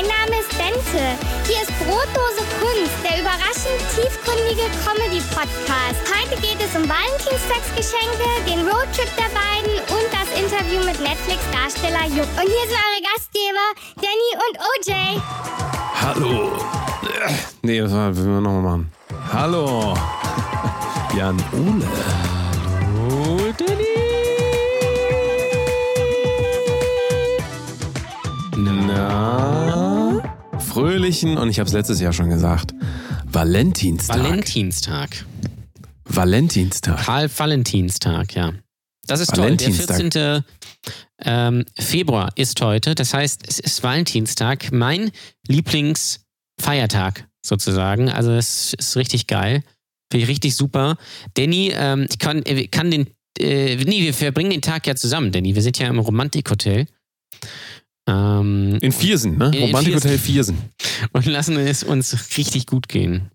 Mein Name ist Bente. Hier ist Brotdose Kunst, der überraschend tiefgründige Comedy-Podcast. Heute geht es um Valentinstagsgeschenke, den Roadtrip der beiden und das Interview mit Netflix-Darsteller Jupp. Und hier sind eure Gastgeber, Danny und OJ. Hallo. Nee, das will wir nochmal machen. Hallo. Jan Ole. Hallo, Na? Fröhlichen, und ich habe es letztes Jahr schon gesagt, Valentinstag. Valentinstag. Valentinstag. Karl Valentinstag, ja. Das ist toll. Der Valentinstag. 14. Ähm, Februar ist heute. Das heißt, es ist Valentinstag. Mein Lieblingsfeiertag sozusagen. Also es ist richtig geil. Finde ich richtig super. Danny, ähm, ich kann, äh, kann den, äh, nee, wir verbringen den Tag ja zusammen, Danny. Wir sind ja im Romantikhotel. Ähm, In Viersen, ne? Romantikhotel Viersen. und lassen es uns richtig gut gehen.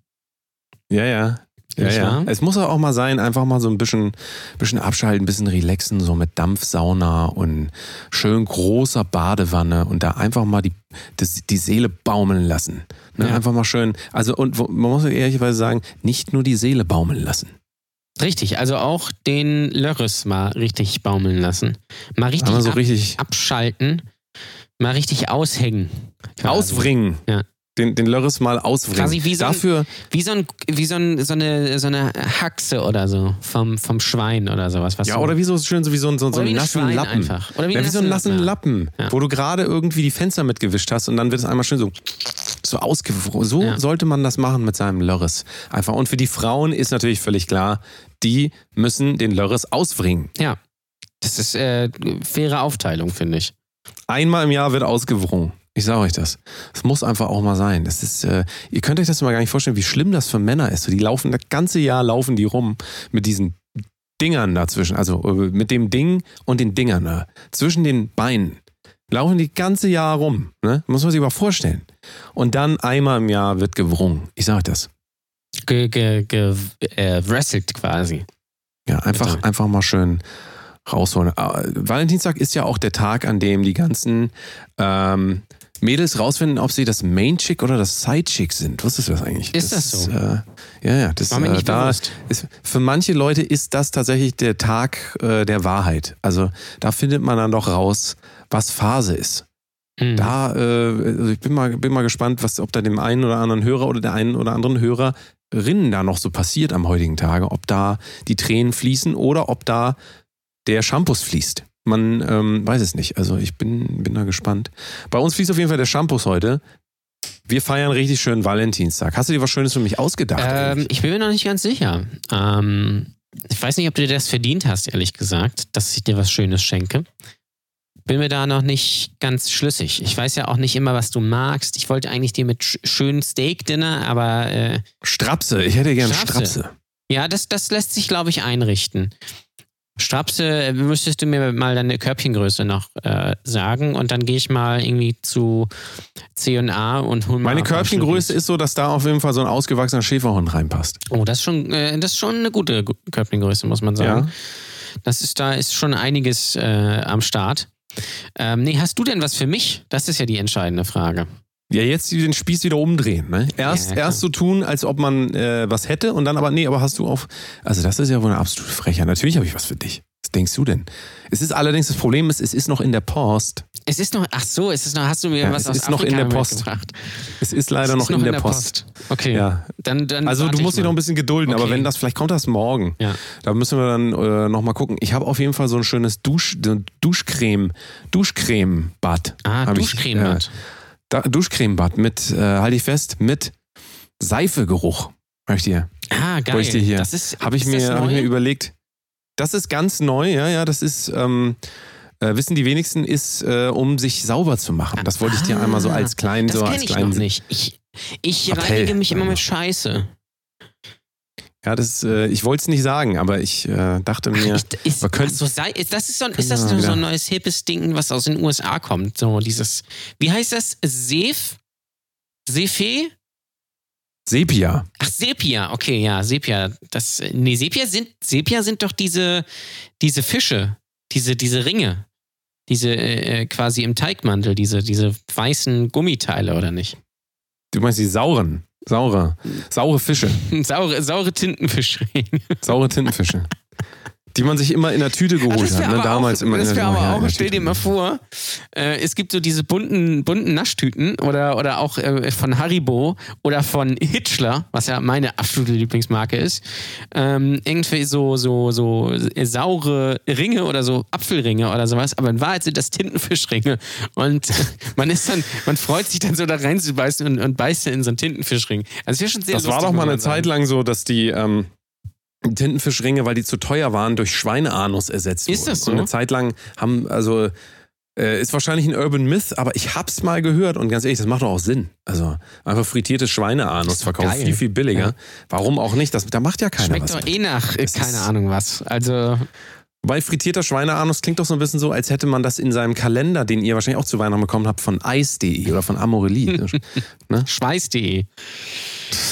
Ja, ja. Ja, ja. Es muss auch mal sein, einfach mal so ein bisschen, bisschen abschalten, ein bisschen relaxen, so mit Dampfsauna und schön großer Badewanne und da einfach mal die, das, die Seele baumeln lassen. Ne? Ja. Einfach mal schön, also und man muss ehrlicherweise sagen, nicht nur die Seele baumeln lassen. Richtig, also auch den Lörres mal richtig baumeln lassen. Mal richtig, so ab, richtig abschalten, mal richtig aushängen. quasi. auswringen. Ja. Den, den Lörres mal auswringen. Quasi wie so ein- Dafür, Wie so, ein, wie so, ein, so, eine, so eine Haxe oder so vom, vom Schwein oder sowas. Was ja, oder wie so schön, so wie so, ein- so, so einen ein nassen Schwein Lappen. einfach. Oder wie, Ja, ein wie so einen nassen. Lappen, Ja. wo du gerade irgendwie die Fenster mitgewischt hast und dann wird es einmal schön so, so ausgefroren. So Ja. sollte man das machen mit seinem Lörres. Einfach. Und für die Frauen ist natürlich völlig klar, die müssen den Lörres auswringen. Ja, das ist äh, faire Aufteilung, finde ich. Einmal im Jahr wird ausgewrungen. Ich sage euch das. Das muss einfach auch mal sein. Das ist, äh, ihr könnt euch das mal gar nicht vorstellen, wie schlimm das für Männer ist. So, Die laufen das ganze Jahr laufen die rum mit diesen Dingern dazwischen, also äh, mit dem Ding und den Dingern da. Zwischen den Beinen. Laufen die ganze Jahr rum. Ne? Muss man sich mal vorstellen. Und dann einmal im Jahr wird gewrungen. Ich sage euch das. Ge, ge, ge, äh, quasi. Ja, einfach, einfach mal schön rausholen. Äh, Valentinstag ist ja auch der Tag, an dem die ganzen ähm, Mädels rausfinden, ob sie das Main Chick oder das Side Chick sind. Wusstest du das eigentlich? Ist das so? äh, ja, ja. Das, War mir äh, nicht da bewusst. ist, für manche Leute ist das tatsächlich der Tag äh, der Wahrheit. Also da findet man dann doch raus, was Phase ist. Mhm. Da, äh, also ich bin mal, bin mal gespannt, was, ob da dem einen oder anderen Hörer oder der einen oder anderen Hörerin da noch so passiert am heutigen Tage. Ob da die Tränen fließen oder ob da der Shampoo fließt. Man ähm, weiß es nicht. Also ich bin, bin da gespannt. Bei uns fließt auf jeden Fall der Shampoo heute. Wir feiern richtig schön Valentinstag. Hast du dir was Schönes für mich ausgedacht? Ähm, ich bin mir noch nicht ganz sicher. Ähm, ich weiß nicht, ob du dir das verdient hast, ehrlich gesagt, dass ich dir was Schönes schenke. Bin mir da noch nicht ganz schlüssig. Ich weiß ja auch nicht immer, was du magst. Ich wollte eigentlich dir mit sch schönen Steak-Dinner, aber äh, Strapse. Ich hätte gern Strapse. Strapse. ja, das, das lässt sich, glaube ich, einrichten. Strapse, äh, müsstest du mir mal deine Körbchengröße noch äh, sagen und dann gehe ich mal irgendwie zu C&A und hol mal Meine Körbchengröße ist so, dass da auf jeden Fall so ein ausgewachsener Schäferhund reinpasst. Oh, das ist schon, äh, das ist schon eine gute Gu- Körbchengröße, muss man sagen. Ja. Das ist, da ist schon einiges äh, am Start. Ähm, nee, hast du denn was für mich? Das ist ja die entscheidende Frage. Ja, jetzt den Spieß wieder umdrehen. Ne? Erst, Ja, erst so tun, als ob man äh, was hätte und dann aber, nee, aber hast du auf. Also, das ist ja wohl eine absolute Frechheit. Natürlich habe ich was für dich. Was denkst du denn? Es ist allerdings, das Problem ist, es ist noch in der Post. Es ist noch, ach so, es ist noch, hast du mir Ja, was es aus ist noch in Afrika der Post. Es ist leider Es noch, ist in, der, Post. Okay. Ja. Dann, dann Also, du musst ich dich noch ein bisschen gedulden, aber Okay. wenn das, vielleicht kommt das morgen. Ja. Da müssen wir dann äh, nochmal gucken. Ich habe auf jeden Fall so ein schönes Dusch, Duschcreme, Duschcreme-Bad. Ah, Duschcremebad. äh, Duschcremebad mit, äh, halte ich fest, mit Seifegeruch. Ich dir. ah, geil. Dir hier. Das ist, Habe ich, mir, hab ich mir überlegt. Das ist ganz neu, ja, ja. Das ist, ähm, äh, wissen die wenigsten, ist, äh, um sich sauber zu machen. Das wollte ich dir Ah, einmal so als kleinen, Das so als ich kleinen. Ich, ich Appell. reinige mich immer mit Scheiße. Ja, das, äh, ich wollte es nicht sagen, aber ich äh, dachte mir, Ich, ist, wir können- ach so, sei, ist, das ist, so, ist das so, mal so ein neues hippes Ding, was aus den USA kommt? So dieses, wie heißt das? Sef? Sefe? Sepia. Ach, Sepia, okay, ja, Sepia. Das, nee, Sepia sind, Sepia sind doch diese, diese Fische, diese, diese Ringe. diese äh, quasi im Teigmantel, diese, diese weißen Gummiteile, oder nicht? Du meinst die sauren, saure, saure Fische, saure, saure Tintenfischringe. saure Tintenfische. Die man sich immer in der Tüte geholt hat, ne? Damals auch, immer das in der wäre aber ja, auch, stell dir mal vor, äh, es gibt so diese bunten, bunten Naschtüten oder, oder auch äh, von Haribo oder von Hitchler, was ja meine absolute Lieblingsmarke ist. Ähm, irgendwie so, so, so saure Ringe oder so Apfelringe oder sowas, aber in Wahrheit sind das Tintenfischringe. Und man ist dann, man freut sich dann so da reinzubeißen und, und beißt in so einen Tintenfischring. Also sehr Das war doch mal eine. Zeit lang so, dass die ähm, Tintenfischringe, weil die zu teuer waren, durch Schweineanus ersetzt Ist wurden. das so? Und eine Zeit lang haben, also äh, ist wahrscheinlich ein Urban Myth, aber ich hab's mal gehört und ganz ehrlich, das macht doch auch Sinn. Also einfach frittiertes Schweineanus verkaufen, geil. viel, viel billiger. Ja. Warum auch nicht? Das, da macht ja keiner Schmeckt was. doch mit. eh nach, äh, keine ist- Ahnung was. Also, Weil frittierter Schweineanus klingt doch so ein bisschen so, als hätte man das in seinem Kalender, den ihr wahrscheinlich auch zu Weihnachten bekommen habt, von Ice.de oder von Amorelie. Schweiß.de.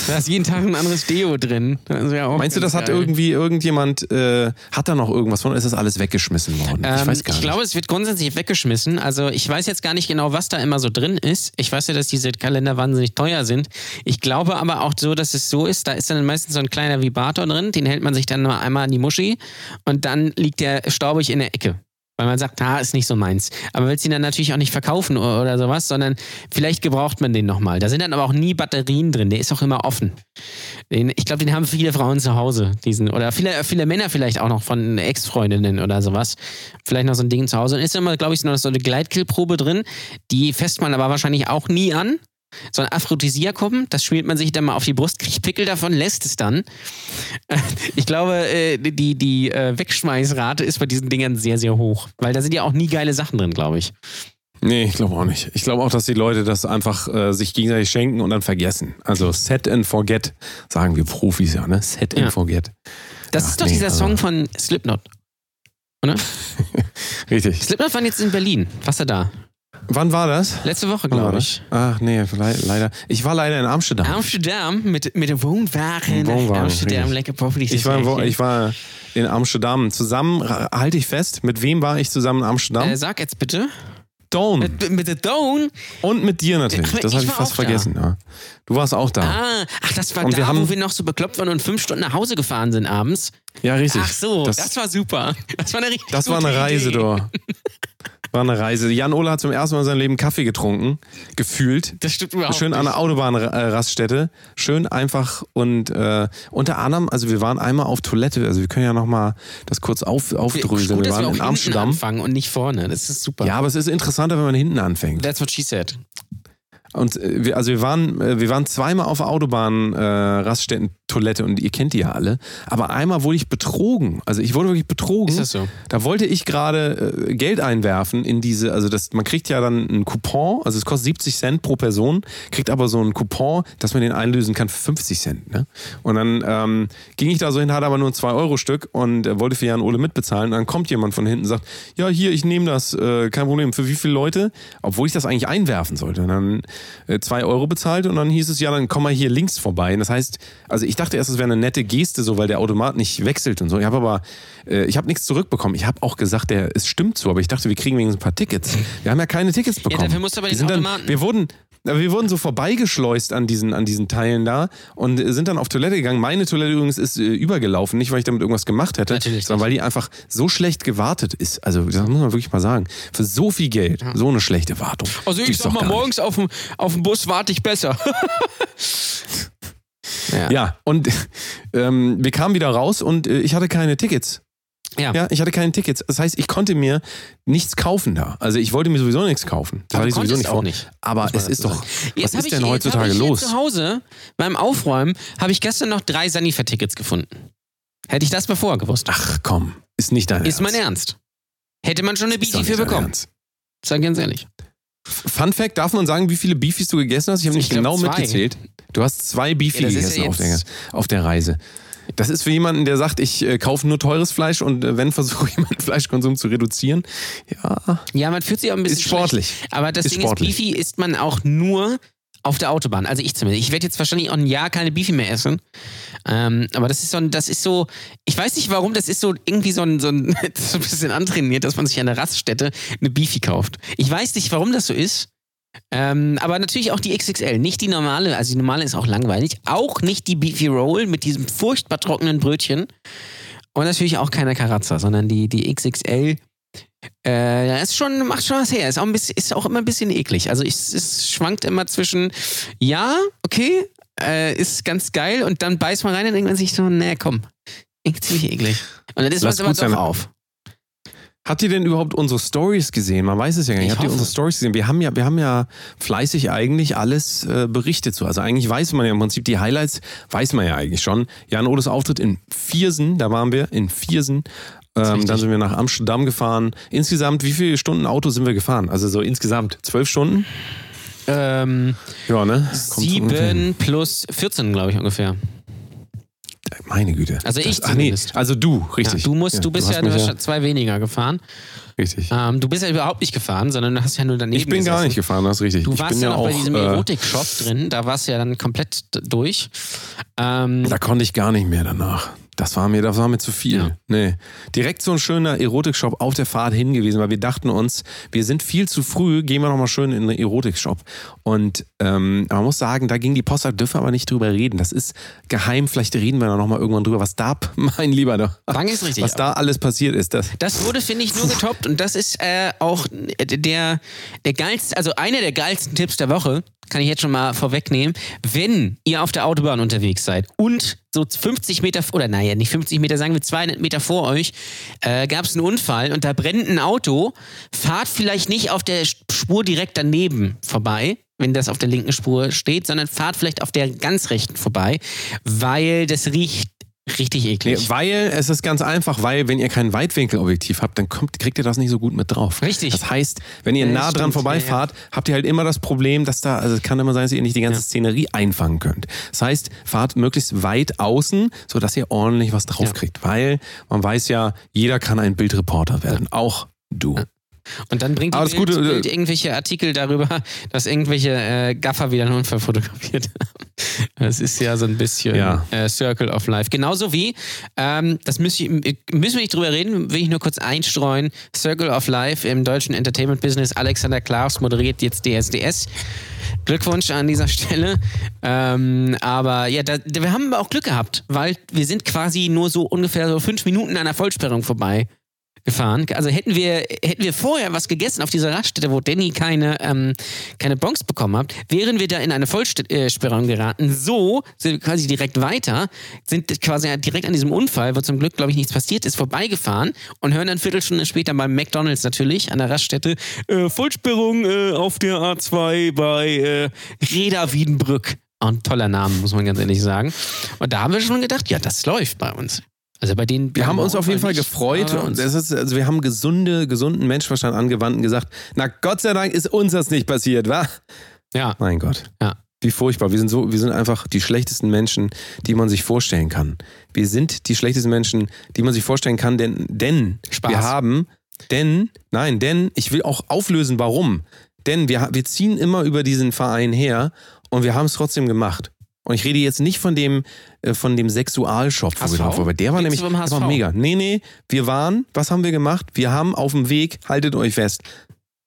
Da ist jeden Tag ein anderes Deo drin. Ja Meinst du, das hat geil. irgendwie irgendjemand, äh, hat da noch irgendwas von oder ist das alles weggeschmissen worden? ich Ähm, weiß gar ich nicht. glaube, es wird grundsätzlich weggeschmissen. Also ich weiß jetzt gar nicht genau, was da immer so drin ist. Ich weiß ja, dass diese Kalender wahnsinnig teuer sind. Ich glaube aber auch so, dass es so ist, da ist dann meistens so ein kleiner Vibrator drin, den hält man sich dann mal einmal an die Muschi und dann liegt der staubig in der Ecke. Weil man sagt, ah, ist nicht so meins. Aber willst ihn dann natürlich auch nicht verkaufen oder, oder sowas, sondern vielleicht gebraucht man den nochmal. Da sind dann aber auch nie Batterien drin. Der ist auch immer offen. Den, ich glaube, den haben viele Frauen zu Hause. Diesen, oder viele, viele Männer vielleicht auch noch von Ex-Freundinnen oder sowas. Vielleicht noch so ein Ding zu Hause. Und ist immer, glaube ich, noch so eine Gleitkillprobe drin. Die fässt man aber wahrscheinlich auch nie an. So ein Aphrodisiakum, das schmiert man sich dann mal auf die Brust, kriegt Pickel davon, lässt es dann. Äh, Ich glaube, äh, die, die äh, Wegschmeißrate ist bei diesen Dingern sehr, sehr hoch. Weil da sind ja auch nie geile Sachen drin, glaube ich. Nee, ich glaube auch nicht. Ich glaube auch, dass die Leute das einfach äh, sich gegenseitig schenken und dann vergessen. Also set and forget, sagen wir Profis ja, ne? Set and Ja. forget. Das Ach, ist doch nee, dieser also- Song von Slipknot. Richtig. Slipknot waren jetzt in Berlin. Was er da? Wann war das? Letzte Woche, glaube ich. Ach nee, le leider. Ich war leider in Amsterdam. Amsterdam mit, mit dem Wohnwagen. Wohnwagen, Amsterdam, richtig. lecker Properties. Ich war, wo- ich war in Amsterdam. Zusammen, halte ich fest, mit wem war ich zusammen in Amsterdam? äh, sag jetzt bitte. Dawn. Mit, mit der Dawn? Und mit dir natürlich. Ach, Das habe ich fast vergessen. Ja. Du warst auch da. Ah, ach, das war Und da, wir haben- wo wir noch so bekloppt waren und fünf Stunden nach Hause gefahren sind abends. Ja, richtig. Ach so, das, das, war super. Das war eine richtig das war eine Reise, Idee. du. War eine Reise. Jan Ola hat zum ersten Mal in seinem Leben Kaffee getrunken, gefühlt. Das stimmt überhaupt Schön an nicht. der Autobahnraststätte. Schön einfach und äh, unter anderem, also wir waren einmal auf Toilette, also wir können ja nochmal das kurz auf, aufdröseln. Gut, Wir dass wir waren auch in hinten Amsterdam. anfangen und nicht vorne. Das ist super. Ja, aber es ist interessanter, wenn man hinten anfängt. That's what she said. Und äh, wir, also wir waren, äh, wir waren zweimal auf der Autobahn äh, Raststätten-Toilette und ihr kennt die ja alle. Aber einmal wurde ich betrogen. Also ich wurde wirklich betrogen. Ist das so? Da wollte ich gerade äh, Geld einwerfen in diese, also das, man kriegt ja dann einen Coupon, also es kostet 70 Cent pro Person, kriegt aber so einen Coupon, dass man den einlösen kann für 50 Cent. Ne? Und dann ähm, ging ich da so hin, hatte aber nur ein 2-Euro-Stück und äh, wollte für Jan Ole mitbezahlen. Und dann kommt jemand von hinten und sagt, ja hier, ich nehme das, äh, kein Problem, für wie viele Leute? Obwohl ich das eigentlich einwerfen sollte. Und dann äh, 2 Euro bezahlt und dann hieß es, ja, dann komm mal hier links vorbei. Und das heißt, also ich dachte erst, es wäre eine nette Geste, so weil der Automat nicht wechselt und so. Ich habe aber, äh, ich habe nichts zurückbekommen. Ich habe auch gesagt, der, es stimmt so, aber ich dachte, wir kriegen wenigstens ein paar Tickets. Wir haben ja keine Tickets bekommen. dafür musst du aber Wir den dann, wir wurden, aber wir wurden so vorbeigeschleust an diesen, an diesen Teilen da und sind dann auf Toilette gegangen. Meine Toilette übrigens ist äh, übergelaufen, nicht weil ich damit irgendwas gemacht hätte, Natürlich sondern weil die einfach so schlecht gewartet ist. Also das muss man wirklich mal sagen. Für so viel Geld, so eine schlechte Wartung. Also ich Gibt's sag mal, morgens auf dem, auf dem Bus warte ich besser. ja. Ja, und ähm, wir kamen wieder raus und äh, ich hatte keine Tickets. Ja. Ja, ich hatte keine Tickets. Das heißt, ich konnte mir nichts kaufen da. Also ich wollte mir sowieso nichts kaufen. Das Aber hatte ich sowieso nicht vor. nicht, Aber es ist doch, was Jetzt hab ist ich- denn jetzt heutzutage hab ich los? Zu Hause beim Aufräumen habe ich gestern noch drei Sanifa-Tickets gefunden. Hätte ich das mal vorher gewusst. Ach komm, ist nicht dein ist Ernst. mein Ernst. Hätte man schon eine Ist Beefy für bekommen. Ernst. Sag ganz ehrlich. Fun Fact, darf man sagen, wie viele Beefies du gegessen hast? Ich habe nicht Ich glaub, genau zwei. mitgezählt. Du hast zwei Beefy Ja, auf, auf der Reise. Das ist für jemanden, der sagt, ich äh, kaufe nur teures Fleisch und äh, wenn versuche ich meinen Fleischkonsum zu reduzieren. Ja, Ja, man fühlt sich auch ein bisschen Ist sportlich. schlecht. Aber das Ist Ding sportlich. ist, Beefy isst man auch nur Auf der Autobahn, also ich zumindest. Ich werde jetzt wahrscheinlich auch ein Jahr keine Beefy mehr essen. Ähm, aber das ist so ein, das ist so, ich weiß nicht warum, das ist so irgendwie so ein, so ein, so ein bisschen antrainiert, dass man sich an der Raststätte eine Beefy kauft. Ich weiß nicht, warum das so ist. Ähm, aber natürlich auch die XXL, nicht die normale. Also die normale ist auch langweilig. Auch nicht die Beefy Roll mit diesem furchtbar trockenen Brötchen. Und natürlich auch keine Karazza, sondern die, die XXL. Äh, ist schon, macht schon was her. Ist auch, ein bisschen, ist auch immer ein bisschen eklig. Also ich, es schwankt immer zwischen, ja, okay, äh, ist ganz geil und dann beißt man rein und denkt man sich so, nee, komm, ziemlich eklig. Und dann ist man aber doch auf. Habt ihr denn überhaupt unsere Stories gesehen? Man weiß es ja gar nicht. Ich Habt ihr unsere Stories gesehen? Wir haben ja, wir haben ja fleißig eigentlich alles äh, berichtet. So. Also eigentlich weiß man ja im Prinzip die Highlights, weiß man ja eigentlich schon. Jan Odes Auftritt in Viersen, da waren wir, in Viersen. Ähm, dann sind wir nach Amsterdam gefahren. Insgesamt, wie viele Stunden Auto sind wir gefahren? Also so insgesamt zwölf Stunden? Ähm, Ja, ne? Kommt ungefähr sieben plus 14, glaube ich, ungefähr. Meine Güte. Also ich das, ach nee, zumindest. also du, Ja, richtig. du musst, Ja, du bist hast ja, du hast zwei weniger gefahren. Richtig. Ähm, du bist ja überhaupt nicht gefahren, sondern du hast ja nur daneben ich bin gar gesessen. nicht gefahren, das ist richtig. Du warst ja ja noch auch, bei diesem äh, Erotik-Shop drin, da warst du ja dann komplett durch. Ähm, Da konnte ich gar nicht mehr danach. Das war mir, das war mir zu viel. Ja. Nee. Direkt so ein schöner Erotikshop auf der Fahrt hingewiesen, weil wir dachten uns, wir sind viel zu früh, gehen wir nochmal schön in den Erotikshop. Und ähm, man muss sagen, da ging die Post, da dürfen wir aber nicht drüber reden. Das ist geheim, vielleicht reden wir da nochmal irgendwann drüber, was da, mein Lieber, da- ist richtig. was da alles passiert ist. Das, Das wurde, finde ich, nur getoppt und das ist äh, auch der, der geilste, also einer der geilsten Tipps der Woche, kann ich jetzt schon mal vorwegnehmen. Wenn ihr auf der Autobahn unterwegs seid und so 50 Meter, oder naja, nicht 50 Meter, sagen wir 200 Meter vor euch, äh, gab es einen Unfall und da brennt ein Auto, fahrt vielleicht nicht auf der Spur direkt daneben vorbei, wenn das auf der linken Spur steht, sondern fahrt vielleicht auf der ganz rechten vorbei, weil das riecht richtig nee, eklig. weil es ist ganz einfach, weil wenn ihr kein Weitwinkelobjektiv habt, dann kommt, kriegt ihr das nicht so gut mit drauf. Richtig. Das heißt, wenn ihr Ja, nah dran stimmt. vorbeifahrt, habt ihr halt immer das Problem, dass da, also es kann immer sein, dass ihr nicht die ganze Ja. Szenerie einfangen könnt. Das heißt, fahrt möglichst weit außen, sodass ihr ordentlich was drauf Ja. kriegt. Weil man weiß ja, jeder kann ein Bildreporter werden. Auch du. Und dann bringt die Bild, äh, Bild irgendwelche Artikel darüber, dass irgendwelche äh, Gaffer wieder einen Unfall fotografiert haben. Das ist ja so ein bisschen Ja. äh, Circle of Life. Genauso wie, ähm, das müssen, wir nicht drüber reden, will ich nur kurz einstreuen. Circle of Life im deutschen Entertainment-Business. Alexander Klaas moderiert jetzt DSDS. Glückwunsch an dieser Stelle. Ähm, aber ja, da, da, wir haben auch Glück gehabt, weil wir sind quasi nur so ungefähr so fünf Minuten an der Vollsperrung vorbei gefahren. Also hätten wir, hätten wir vorher was gegessen auf dieser Raststätte, wo Danny keine, ähm, keine Bonks bekommen hat, wären wir da in eine Vollsperrung geraten. So sind wir quasi direkt weiter, sind quasi direkt an diesem Unfall, wo zum Glück, glaube ich, nichts passiert ist, vorbeigefahren und hören dann Viertelstunde später beim McDonalds natürlich an der Raststätte äh, Vollsperrung äh, auf der A2 bei äh, Reda Wiedenbrück. Auch ein toller Name, muss man ganz ehrlich sagen. Und da haben wir schon gedacht, ja, das läuft bei uns. Also bei denen Wir haben uns auf jeden Fall nicht, gefreut und es ist, also wir haben gesunde, gesunden Menschenverstand angewandt und gesagt, na Gott sei Dank ist uns das nicht passiert, wa? Ja. Mein Gott. Ja. Wie furchtbar. Wir sind so, wir sind einfach die schlechtesten Menschen, die man sich vorstellen kann. Wir sind die schlechtesten Menschen, die man sich vorstellen kann, denn, denn Spaß. wir haben, denn, nein, denn, ich will auch auflösen, warum. Denn wir, wir ziehen immer über diesen Verein her und wir haben es trotzdem gemacht. Und ich rede jetzt nicht von dem, äh, von dem Sexualshop, wo wir drauf waren, aber der war Redest nämlich der war mega. Nee, nee, wir waren, was haben wir gemacht? Wir haben auf dem Weg, haltet euch fest,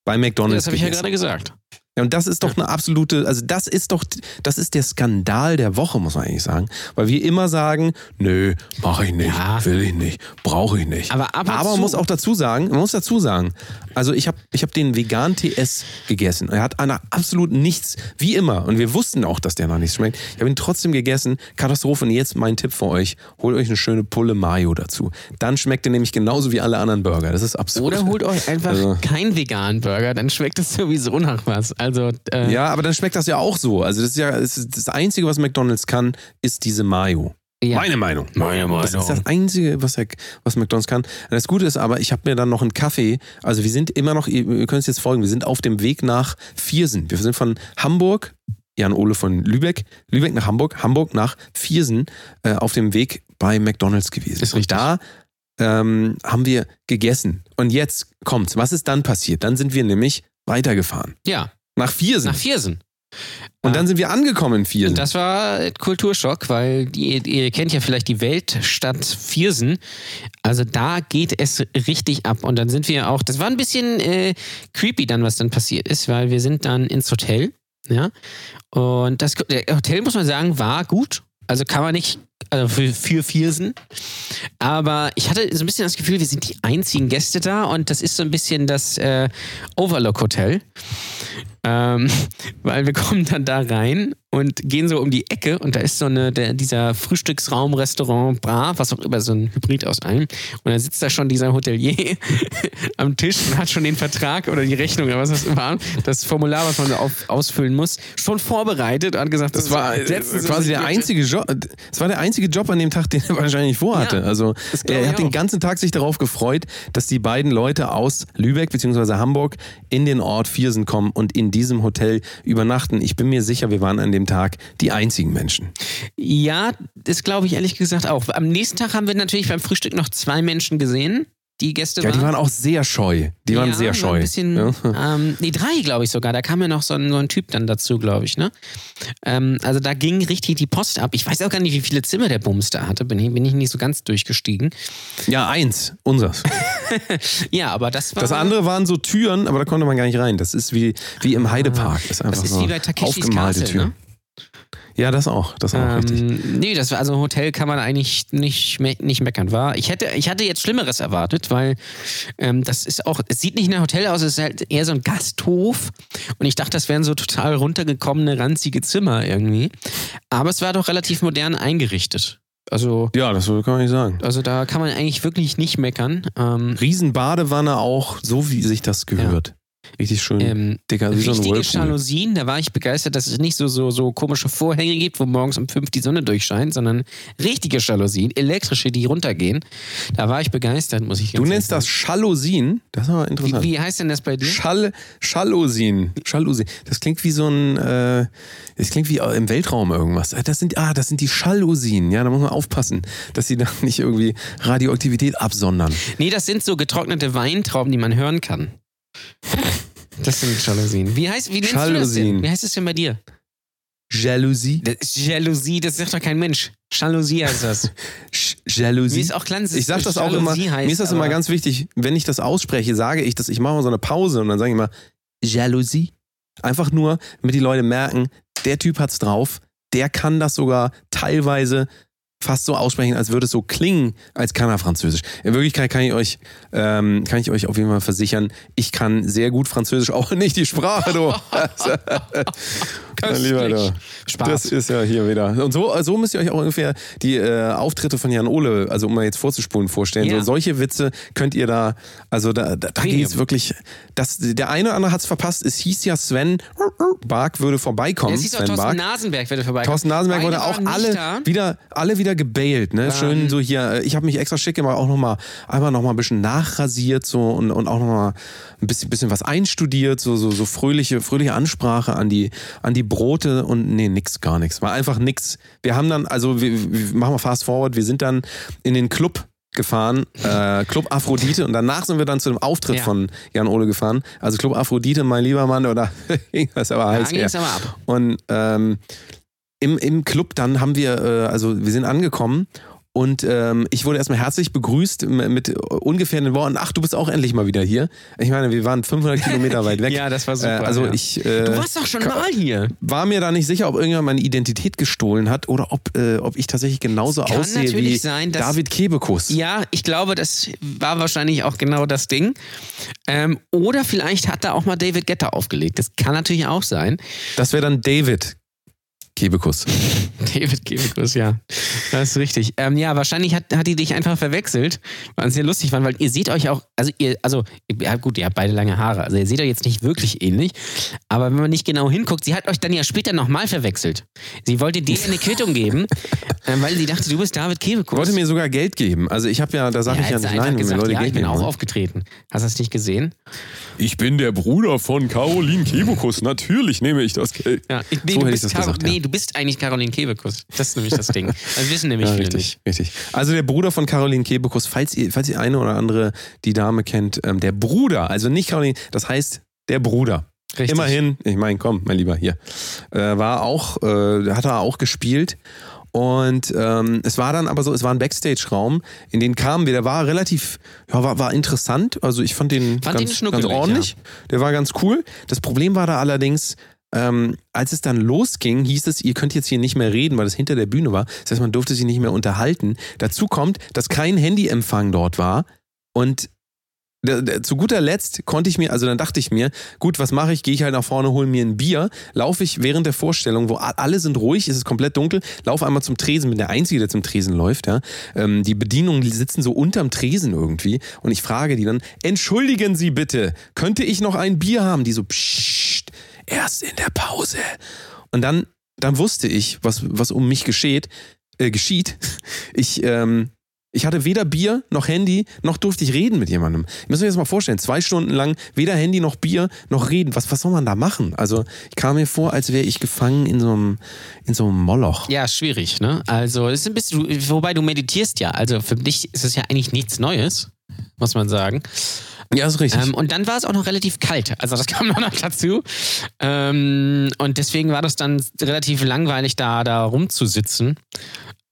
bei Ja, McDonalds das habe ich ja gerade gesagt. Ja, und das ist doch eine absolute, also das ist doch, das ist der Skandal der Woche, muss man eigentlich sagen. Weil wir immer sagen, nö, mache ich nicht, Ja. will ich nicht, brauche ich nicht. Aber ab Aber man muss auch dazu sagen, man muss dazu sagen, also ich habe ich hab den vegan TS gegessen. Er hat einer absolut nichts, wie immer. Und wir wussten auch, dass der noch nichts schmeckt. Ich habe ihn trotzdem gegessen. Katastrophe. Und jetzt mein Tipp für euch. Holt euch eine schöne Pulle Mayo dazu. Dann schmeckt er nämlich genauso wie alle anderen Burger. Das ist absurd. Oder holt euch einfach Also- keinen veganen Burger, dann schmeckt es sowieso nach was. Also, äh, Ja, aber dann schmeckt das ja auch so. Also das ist ja das, ist das Einzige, was McDonald's kann, ist diese Mayo. ja. Meine Meinung. Meine Das ist das Einzige, was, er, was McDonald's kann. Und das Gute ist aber, ich habe mir dann noch einen Kaffee. Also wir sind immer noch, ihr, könnt es jetzt folgen, wir sind auf dem Weg nach Viersen. Wir sind von Hamburg, Jan Ole von Lübeck, Lübeck nach Hamburg, Hamburg nach Viersen äh, auf dem Weg bei McDonald's gewesen. Ist Und richtig. da ähm, haben wir gegessen. Und jetzt kommt's. Was ist dann passiert? Dann sind wir nämlich weitergefahren. ja, Nach Viersen. nach Viersen. Und dann sind wir angekommen in Viersen. Das war Kulturschock, weil die, ihr kennt ja vielleicht die Weltstadt Viersen. Also da geht es richtig ab. Und dann sind wir auch, das war ein bisschen äh, creepy dann, was dann passiert ist, weil wir sind dann ins Hotel. Ja. Und das Hotel, muss man sagen, war gut. Also kann man nicht also für, für Viersen. Aber ich hatte so ein bisschen das Gefühl, wir sind die einzigen Gäste da und das ist so ein bisschen das äh, Overlook Hotel. Ähm, weil wir kommen dann da rein und gehen so um die Ecke und da ist so eine, der, dieser Frühstücksraum, Restaurant, Bar, was auch immer, so ein Hybrid aus allem. Und da sitzt da schon dieser Hotelier am Tisch und hat schon den Vertrag oder die Rechnung oder was das war, das Formular, was man auf, ausfüllen muss, schon vorbereitet und hat gesagt, das, das war quasi der einzige Job, das war der einzige Job an dem Tag, den er wahrscheinlich vorhatte. Ja, also er hat den ganzen Tag sich darauf gefreut, dass die beiden Leute aus Lübeck bzw. Hamburg in den Ort Viersen kommen und in diesem Hotel übernachten. Ich bin mir sicher, wir waren an dem Tag die einzigen Menschen. Ja, das glaube ich ehrlich gesagt auch. Am nächsten Tag haben wir natürlich beim Frühstück noch zwei Menschen gesehen die Gäste waren. Ja, die waren auch sehr scheu. Die ja, waren sehr scheu. War ein bisschen, ja. ähm, nee, drei, glaube ich sogar. Da kam ja noch so ein, so ein Typ dann dazu, glaube ich. Ne? Ähm, also da ging richtig die Post ab. Ich weiß auch gar nicht, wie viele Zimmer der Bums da hatte. Bin ich, bin ich nicht so ganz durchgestiegen. Ja, eins, unseres. ja, aber das war. Das andere waren so Türen, aber da konnte man gar nicht rein. Das ist wie, wie im Heidepark. Das ist einfach das ist so wie bei Takeshis aufgemalte Castle, Türen. Ne? Ja, das auch. Das auch ähm, richtig. Nee, das war, also Hotel kann man eigentlich nicht, me nicht meckern. War. Ich, hätte, ich hatte jetzt Schlimmeres erwartet, weil ähm, das ist auch, es sieht nicht nach Hotel aus, es ist halt eher so ein Gasthof. Und ich dachte, das wären so total runtergekommene, ranzige Zimmer irgendwie. Aber es war doch relativ modern eingerichtet. Also, ja, das kann man nicht sagen. Also da kann man eigentlich wirklich nicht meckern. Ähm, Riesenbadewanne auch, so wie sich das gehört. Ja. Richtig schön ähm, dicker, wie richtige so Jalousien, da war ich begeistert, dass es nicht so, so, so komische Vorhänge gibt, wo morgens um fünf die Sonne durchscheint, sondern richtige Jalousien, elektrische, die runtergehen. Da war ich begeistert, muss ich Du nennst sagen. das Jalousien? Das ist aber interessant. Wie, wie, heißt denn das bei dir? Schall, Jalousien. Jalousien. Das klingt wie so ein, äh, das klingt wie im Weltraum irgendwas. Das sind, ah, das sind die Jalousien. Ja, da muss man aufpassen, dass sie da nicht irgendwie Radioaktivität absondern. Nee, das sind so getrocknete Weintrauben, die man hören kann. Das sind Jalousien. Wie heißt, wie nennst Jalousien. du das denn? Wie heißt das denn bei dir? Jalousie. Das Jalousie, das sagt doch kein Mensch. Jalousie heißt das. Jalousie. Mir ist auch klar, ich sag das auch immer. Heißt, mir ist das immer ganz wichtig. Wenn ich das ausspreche, sage ich das. Ich mache mal so eine Pause und dann sage ich immer Jalousie. Einfach nur, damit die Leute merken, der Typ hat's drauf. Der kann das sogar teilweise fast so aussprechen, als würde es so klingen, als kann er Französisch. In Wirklichkeit kann ich euch, ähm, kann ich euch auf jeden Fall versichern, ich kann sehr gut Französisch, auch nicht die Sprache, du. mein Lieber, du. Spaß. Das ist ja hier wieder. Und so, so müsst ihr euch auch ungefähr die äh, Auftritte von Jan Ole, also um mal jetzt vorzuspulen, vorstellen. Ja. So, solche Witze könnt ihr da, also da, da, da geht es wirklich, das, der eine oder andere hat es verpasst, es hieß ja Sven Bark würde vorbeikommen. Es hieß auch Thorsten Bark. Nasenberg würde vorbeikommen. Thorsten Nasenberg wurde auch alle wieder, alle wieder gebailt, ne? Schön so hier, äh, ich habe mich extra schick gemacht, auch nochmal, einmal nochmal ein bisschen nachrasiert so und, und auch nochmal ein bisschen, bisschen was einstudiert, so, so, so fröhliche, fröhliche Ansprache an die, an die Brote und nee, nix, gar nichts. War einfach nix. Wir haben dann, also wir, wir machen wir fast forward, wir sind dann in den Club gefahren, äh, Club Aphrodite und danach sind wir dann zu dem Auftritt ja. von Jan Ole gefahren. Also Club Aphrodite, mein lieber Mann, oder ging das aber heiß ja, aber ab. Und ähm, im, im Club dann haben wir, äh, also wir sind angekommen und ähm, ich wurde erstmal herzlich begrüßt mit ungefähr den Worten, ach, du bist auch endlich mal wieder hier. Ich meine, wir waren 500 Kilometer weit weg. ja, das war super. Äh, also ja. ich... Äh, du warst doch schon mal hier. War mir da nicht sicher, ob irgendjemand meine Identität gestohlen hat oder ob, äh, ob ich tatsächlich genauso Kann aussehe wie sein, dass, David Kebekus. Ja, ich glaube, das war wahrscheinlich auch genau das Ding. Ähm, oder vielleicht hat da auch mal David Getter aufgelegt. Das kann natürlich auch sein. Das wäre dann David Kebekus. David Kebekus, ja. Das ist richtig. Ähm, ja, wahrscheinlich hat, hat die dich einfach verwechselt, weil es sehr lustig war, weil ihr seht euch auch, also ihr, also, ja gut, ihr habt beide lange Haare, also ihr seht euch jetzt nicht wirklich ähnlich, aber wenn man nicht genau hinguckt, sie hat euch dann ja später nochmal verwechselt. Sie wollte dir eine Quittung geben, äh, weil sie dachte, du bist David Kebekus. Wollte mir sogar Geld geben. Also ich habe ja, da sage ja, ich ja nicht nein, gesagt, Leute ja, Geld ich bin auch aufgetreten. Hast du das nicht gesehen? Ich bin der Bruder von Caroline Kebekus. Natürlich nehme ich das Geld. Ja, ich, nee, so hätte ich das gesagt. Nee, du bist eigentlich Caroline Kebekus. Das ist nämlich das Ding. Das wissen nämlich ja, viele richtig, nicht. Richtig. Also der Bruder von Caroline Kebekus, falls ihr, falls ihr eine oder andere die Dame kennt, ähm, der Bruder, also nicht Caroline, das heißt der Bruder. Richtig. Immerhin, ich meine, komm, mein Lieber, hier. Äh, war auch, äh, hat er auch gespielt. Und ähm, es war dann aber so, es war ein Backstage-Raum, in den kamen wir, der war relativ, ja, war, war interessant. Also ich fand den Fand ganz, ganz ordentlich. Der war ganz cool. Das Problem war da allerdings, ähm, als es dann losging, hieß es, ihr könnt jetzt hier nicht mehr reden, weil das hinter der Bühne war. Das heißt, man durfte sich nicht mehr unterhalten. Dazu kommt, dass kein Handyempfang dort war. Und zu guter Letzt konnte ich mir, also dann dachte ich mir, gut, was mache ich? Gehe ich halt nach vorne, hole mir ein Bier, laufe ich während der Vorstellung, wo alle sind ruhig, es ist komplett dunkel, laufe einmal zum Tresen, bin der Einzige, der zum Tresen läuft. Ja. Ähm, die Bedienungen die sitzen so unterm Tresen irgendwie und ich frage die dann, entschuldigen Sie bitte, könnte ich noch ein Bier haben? Die so, pssst, erst in der Pause. Und dann, dann wusste ich, was, was um mich geschieht, äh, geschieht. Ich, ähm, ich hatte weder Bier noch Handy, noch durfte ich reden mit jemandem. Ich muss mir das mal vorstellen, zwei Stunden lang weder Handy noch Bier noch reden. Was, was soll man da machen? Also ich kam mir vor, als wäre ich gefangen in so einem, in so einem Moloch. Ja, schwierig, ne? Also, ist ein bisschen, wobei du meditierst ja. Also, für dich ist es ja eigentlich nichts Neues, muss man sagen. Ja, ist richtig. Ähm, und dann war es auch noch relativ kalt. Also, das kam noch dazu. Ähm, und deswegen war das dann relativ langweilig, da, da rumzusitzen.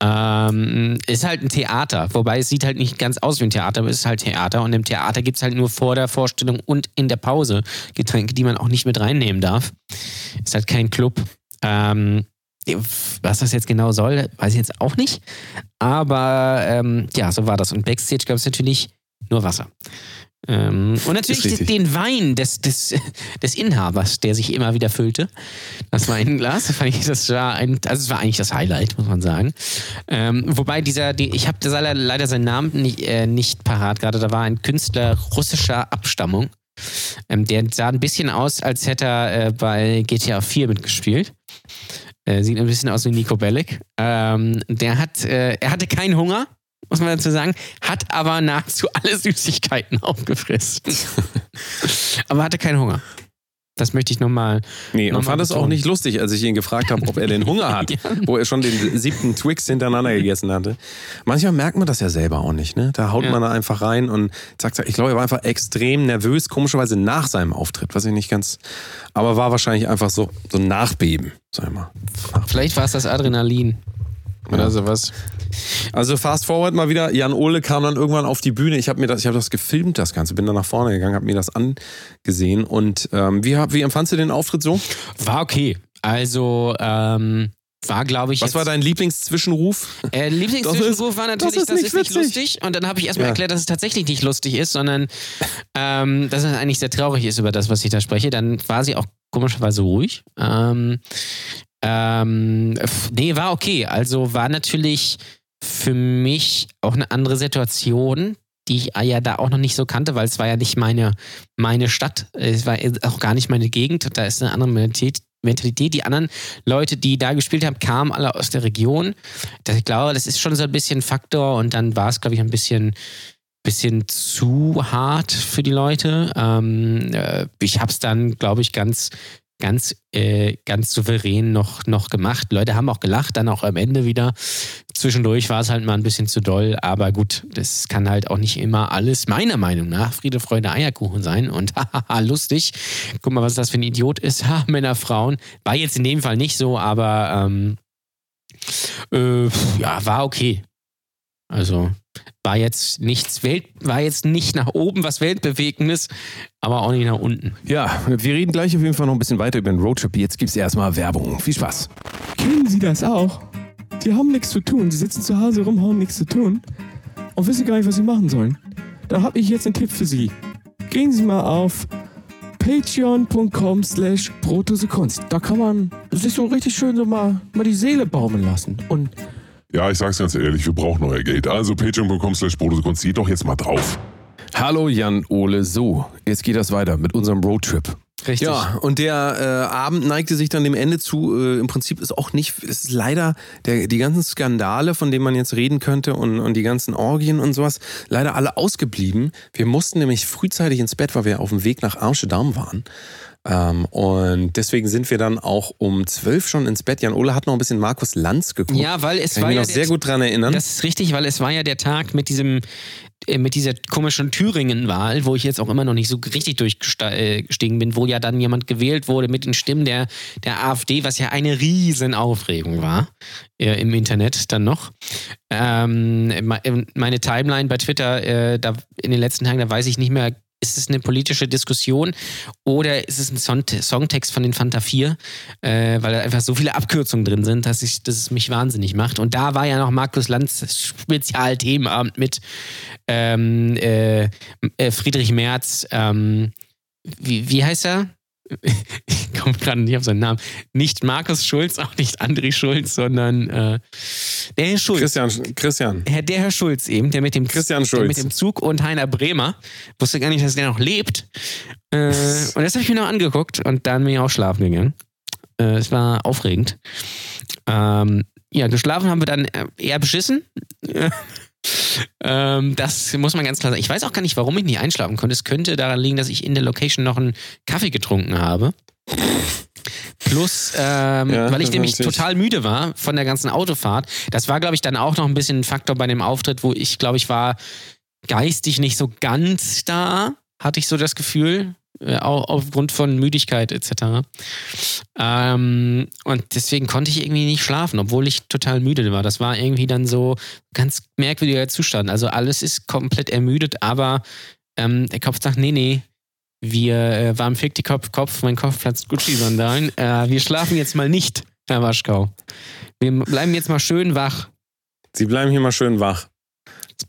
Ähm, ist halt ein Theater, wobei es sieht halt nicht ganz aus wie ein Theater, aber es ist halt Theater. Und im Theater gibt es halt nur vor der Vorstellung und in der Pause Getränke, die man auch nicht mit reinnehmen darf. Ist halt kein Club. Ähm, was das jetzt genau soll, weiß ich jetzt auch nicht. Aber ähm, ja, so war das. Und Backstage gab es natürlich nur Wasser. Ähm, und natürlich den Wein des, des, des Inhabers, der sich immer wieder füllte. Das Weinglas, fand ich, das war ein, also es war eigentlich das Highlight, muss man sagen. Ähm, wobei dieser, die, ich habe leider, leider seinen Namen nicht, äh, nicht parat gerade, da war ein Künstler russischer Abstammung. Ähm, der sah ein bisschen aus, als hätte er äh, bei GTA 4 mitgespielt. Äh, sieht ein bisschen aus wie Nico Bellic. Ähm, der hat, äh, er hatte keinen Hunger, muss man dazu sagen, hat aber nahezu alle Süßigkeiten aufgefressen. aber hatte keinen Hunger. Das möchte ich nochmal. nee, und nochmal fand es auch nicht lustig, als ich ihn gefragt habe, ob er den Hunger hat, Ja. wo er schon den siebten Twix hintereinander gegessen hatte. Manchmal merkt man das ja selber auch nicht, ne? Da haut Ja. man da einfach rein und zack, zack. Ich glaube, er war einfach extrem nervös, komischerweise nach seinem Auftritt, was ich nicht ganz, aber war wahrscheinlich einfach so, so ein Nachbeben, sag ich mal. Vielleicht war es das Adrenalin. Oder Ja. sowas. Also fast forward mal wieder. Jan Ole kam dann irgendwann auf die Bühne. Ich habe mir das, ich habe das gefilmt, das Ganze. Bin dann nach vorne gegangen, habe mir das angesehen. Und ähm, wie, wie empfandst du den Auftritt so? War okay. Also, ähm, war, glaube ich. Was war dein Lieblingszwischenruf? Äh, Lieblingszwischenruf war natürlich, das ist das nicht ist nicht lustig. Und dann habe ich erstmal Ja. erklärt, dass es tatsächlich nicht lustig ist, sondern ähm, dass es eigentlich sehr traurig ist über das, was ich da spreche. Dann war sie auch komischerweise ruhig. Ähm, ähm, nee, war okay. Also war natürlich für mich auch eine andere Situation, die ich ja da auch noch nicht so kannte, weil es war ja nicht meine, meine Stadt. Es war auch gar nicht meine Gegend. Da ist eine andere Mentalität. Mentalität. Die anderen Leute, die da gespielt haben, kamen alle aus der Region. Das, ich glaube, das ist schon so ein bisschen Faktor und dann war es, glaube ich, ein bisschen, bisschen zu hart für die Leute. Ähm, äh, ich habe es dann, glaube ich, ganz, ganz, äh, ganz souverän noch, noch gemacht. Leute haben auch gelacht, dann auch am Ende wieder. Zwischendurch war es halt mal ein bisschen zu doll, aber gut, das kann halt auch nicht immer alles, meiner Meinung nach, Friede, Freude, Eierkuchen sein und hahaha, lustig. Guck mal, was das für ein Idiot ist. Ha, Männer, Frauen. War jetzt in dem Fall nicht so, aber ähm, äh, ja, war okay. Also war jetzt nichts Welt, war jetzt nicht nach oben was Weltbewegendes, aber auch nicht nach unten. Ja, wir reden gleich auf jeden Fall noch ein bisschen weiter über den Roadtrip. Jetzt gibt's erstmal Werbung. Viel Spaß. Kennen Sie das auch? Die haben nichts zu tun. Sie sitzen zu Hause rum, haben nichts zu tun und wissen gar nicht, was sie machen sollen. Dann habe ich jetzt einen Tipp für Sie. Gehen Sie mal auf patreon.com slash Kunst. Da kann man sich so richtig schön so mal, mal die Seele baumeln lassen. Und Ja, ich sag's ganz ehrlich, wir brauchen euer Geld. Also patreon.com slash Kunst, geht doch jetzt mal drauf. Hallo Jan Ole. So, jetzt geht das weiter mit unserem Roadtrip. Richtig. Ja, und der äh, Abend neigte sich dann dem Ende zu. Äh, Im Prinzip ist auch nicht, es ist leider der, die ganzen Skandale, von denen man jetzt reden könnte und, und die ganzen Orgien und sowas, leider alle ausgeblieben. Wir mussten nämlich frühzeitig ins Bett, weil wir auf dem Weg nach Amsterdam waren. Ähm, und deswegen sind wir dann auch um zwölf schon ins Bett. Jan Ole hat noch ein bisschen Markus Lanz geguckt. Ja, weil es Kann war ich mich ja noch sehr gut dran erinnern. Das ist richtig, weil es war ja der Tag mit diesem äh, mit dieser komischen Thüringen-Wahl, wo ich jetzt auch immer noch nicht so richtig durchgestiegen bin, wo ja dann jemand gewählt wurde mit den Stimmen der, der AfD, was ja eine riesen Aufregung war äh, im Internet dann noch. Ähm, me- meine Timeline bei Twitter äh, da in den letzten Tagen, da weiß ich nicht mehr, ist es eine politische Diskussion oder ist es ein Song Songtext von den Fanta 4, äh, weil da einfach so viele Abkürzungen drin sind, dass, ich, dass es mich wahnsinnig macht. Und da war ja noch Markus Lanz Spezialthemenabend mit ähm, äh, äh, Friedrich Merz, ähm, wie, wie heißt er? Ich komme gerade nicht auf seinen Namen. Nicht Markus Schulz, auch nicht André Schulz, sondern äh, der Herr Schulz. Christian, Christian. Herr, der Herr Schulz eben, der mit dem, Christian Schulz. mit dem Zug und Heiner Bremer. Wusste gar nicht, dass der noch lebt. Äh, und das habe ich mir noch angeguckt und dann bin ich auch schlafen gegangen. Äh, es war aufregend. Ähm, ja, geschlafen haben wir dann äh, eher beschissen. ähm, das muss man ganz klar sagen. Ich weiß auch gar nicht, warum ich nicht einschlafen konnte. Es könnte daran liegen, dass ich in der Location noch einen Kaffee getrunken habe. Plus, ähm, Ja, weil ich nämlich total müde war von der ganzen Autofahrt. Das war, glaube ich, dann auch noch ein bisschen ein Faktor bei dem Auftritt, wo ich, glaube ich, war geistig nicht so ganz da, hatte ich so das Gefühl, auch aufgrund von Müdigkeit etc. Ähm, und deswegen konnte ich irgendwie nicht schlafen, obwohl ich total müde war. Das war irgendwie dann so ganz merkwürdiger Zustand. Also alles ist komplett ermüdet, aber ähm, der Kopf sagt, nee, nee, wir äh, warm fick die Kopf, Kopf, mein Kopf platzt Gucci-Sandalen. Äh, wir schlafen jetzt mal nicht, Herr Waschkau. Wir bleiben jetzt mal schön wach. Sie bleiben hier mal schön wach.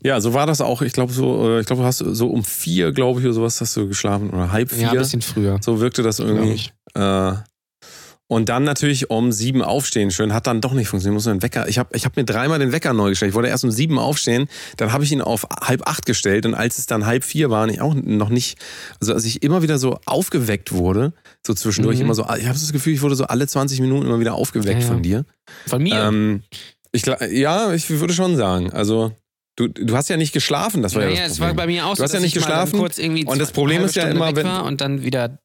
Ja, so war das auch. Ich glaube, so, äh, ich glaube, du hast so um vier, glaube ich, oder sowas hast du geschlafen oder halb vier. Ja, ein bisschen früher. So wirkte das irgendwie. Äh, und dann natürlich um sieben aufstehen. Schön, hat dann doch nicht funktioniert. Muss den Wecker. Ich habe ich hab mir dreimal den Wecker neu gestellt. Ich wollte erst um sieben aufstehen, dann habe ich ihn auf halb acht gestellt. Und als es dann halb vier war, und ich auch noch nicht, also als ich immer wieder so aufgeweckt wurde, so zwischendurch Mhm. immer so, ich habe das Gefühl, ich wurde so alle 20 Minuten immer wieder aufgeweckt Ja, ja. von dir. Von mir? Ähm, ich, ja, ich würde schon sagen. Also, du, du hast ja nicht geschlafen, das war ja, ja, das es war Problem. bei mir auch Du so, hast ja nicht geschlafen. kurz irgendwie Und das Problem ist ja immer, wenn- und dann wieder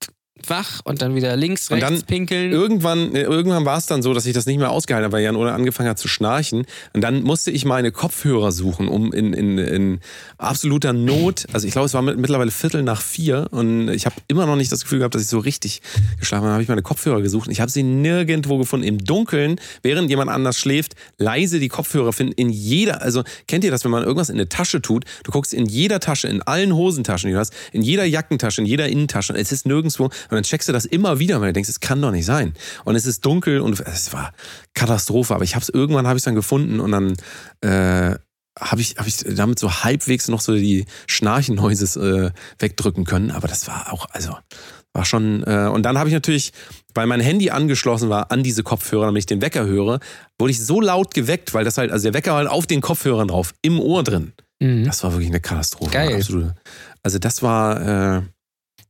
wach und dann wieder links, Und rechts dann pinkeln. Irgendwann, äh, irgendwann war es dann so, dass ich das nicht mehr ausgehalten habe, weil Jan Ole angefangen hat zu schnarchen. Und dann musste ich meine Kopfhörer suchen, um in, in, in absoluter Not, also ich glaube, es war mit, mittlerweile Viertel nach vier und ich habe immer noch nicht das Gefühl gehabt, dass ich so richtig geschlafen habe. Dann habe ich meine Kopfhörer gesucht und ich habe sie nirgendwo gefunden. Im Dunkeln, während jemand anders schläft, leise die Kopfhörer finden. In jeder, also kennt ihr das, wenn man irgendwas in eine Tasche tut? Du guckst in jeder Tasche, in allen Hosentaschen, die du hast, in jeder Jackentasche, in jeder Innentasche. Es ist nirgendwo. Und dann checkst du das immer wieder, weil du denkst, es kann doch nicht sein. Und es ist dunkel und es war Katastrophe. Aber ich habe es irgendwann habe ich dann gefunden und dann äh, habe ich, hab ich damit so halbwegs noch so die Schnarchennoises äh, wegdrücken können. Aber das war auch, also war schon. Äh, und dann habe ich natürlich, weil mein Handy angeschlossen war an diese Kopfhörer, damit ich den Wecker höre, wurde ich so laut geweckt, weil das halt, also der Wecker war halt auf den Kopfhörern drauf, im Ohr drin. Mhm. Das war wirklich eine Katastrophe. Geil. Absolute. Also das war äh,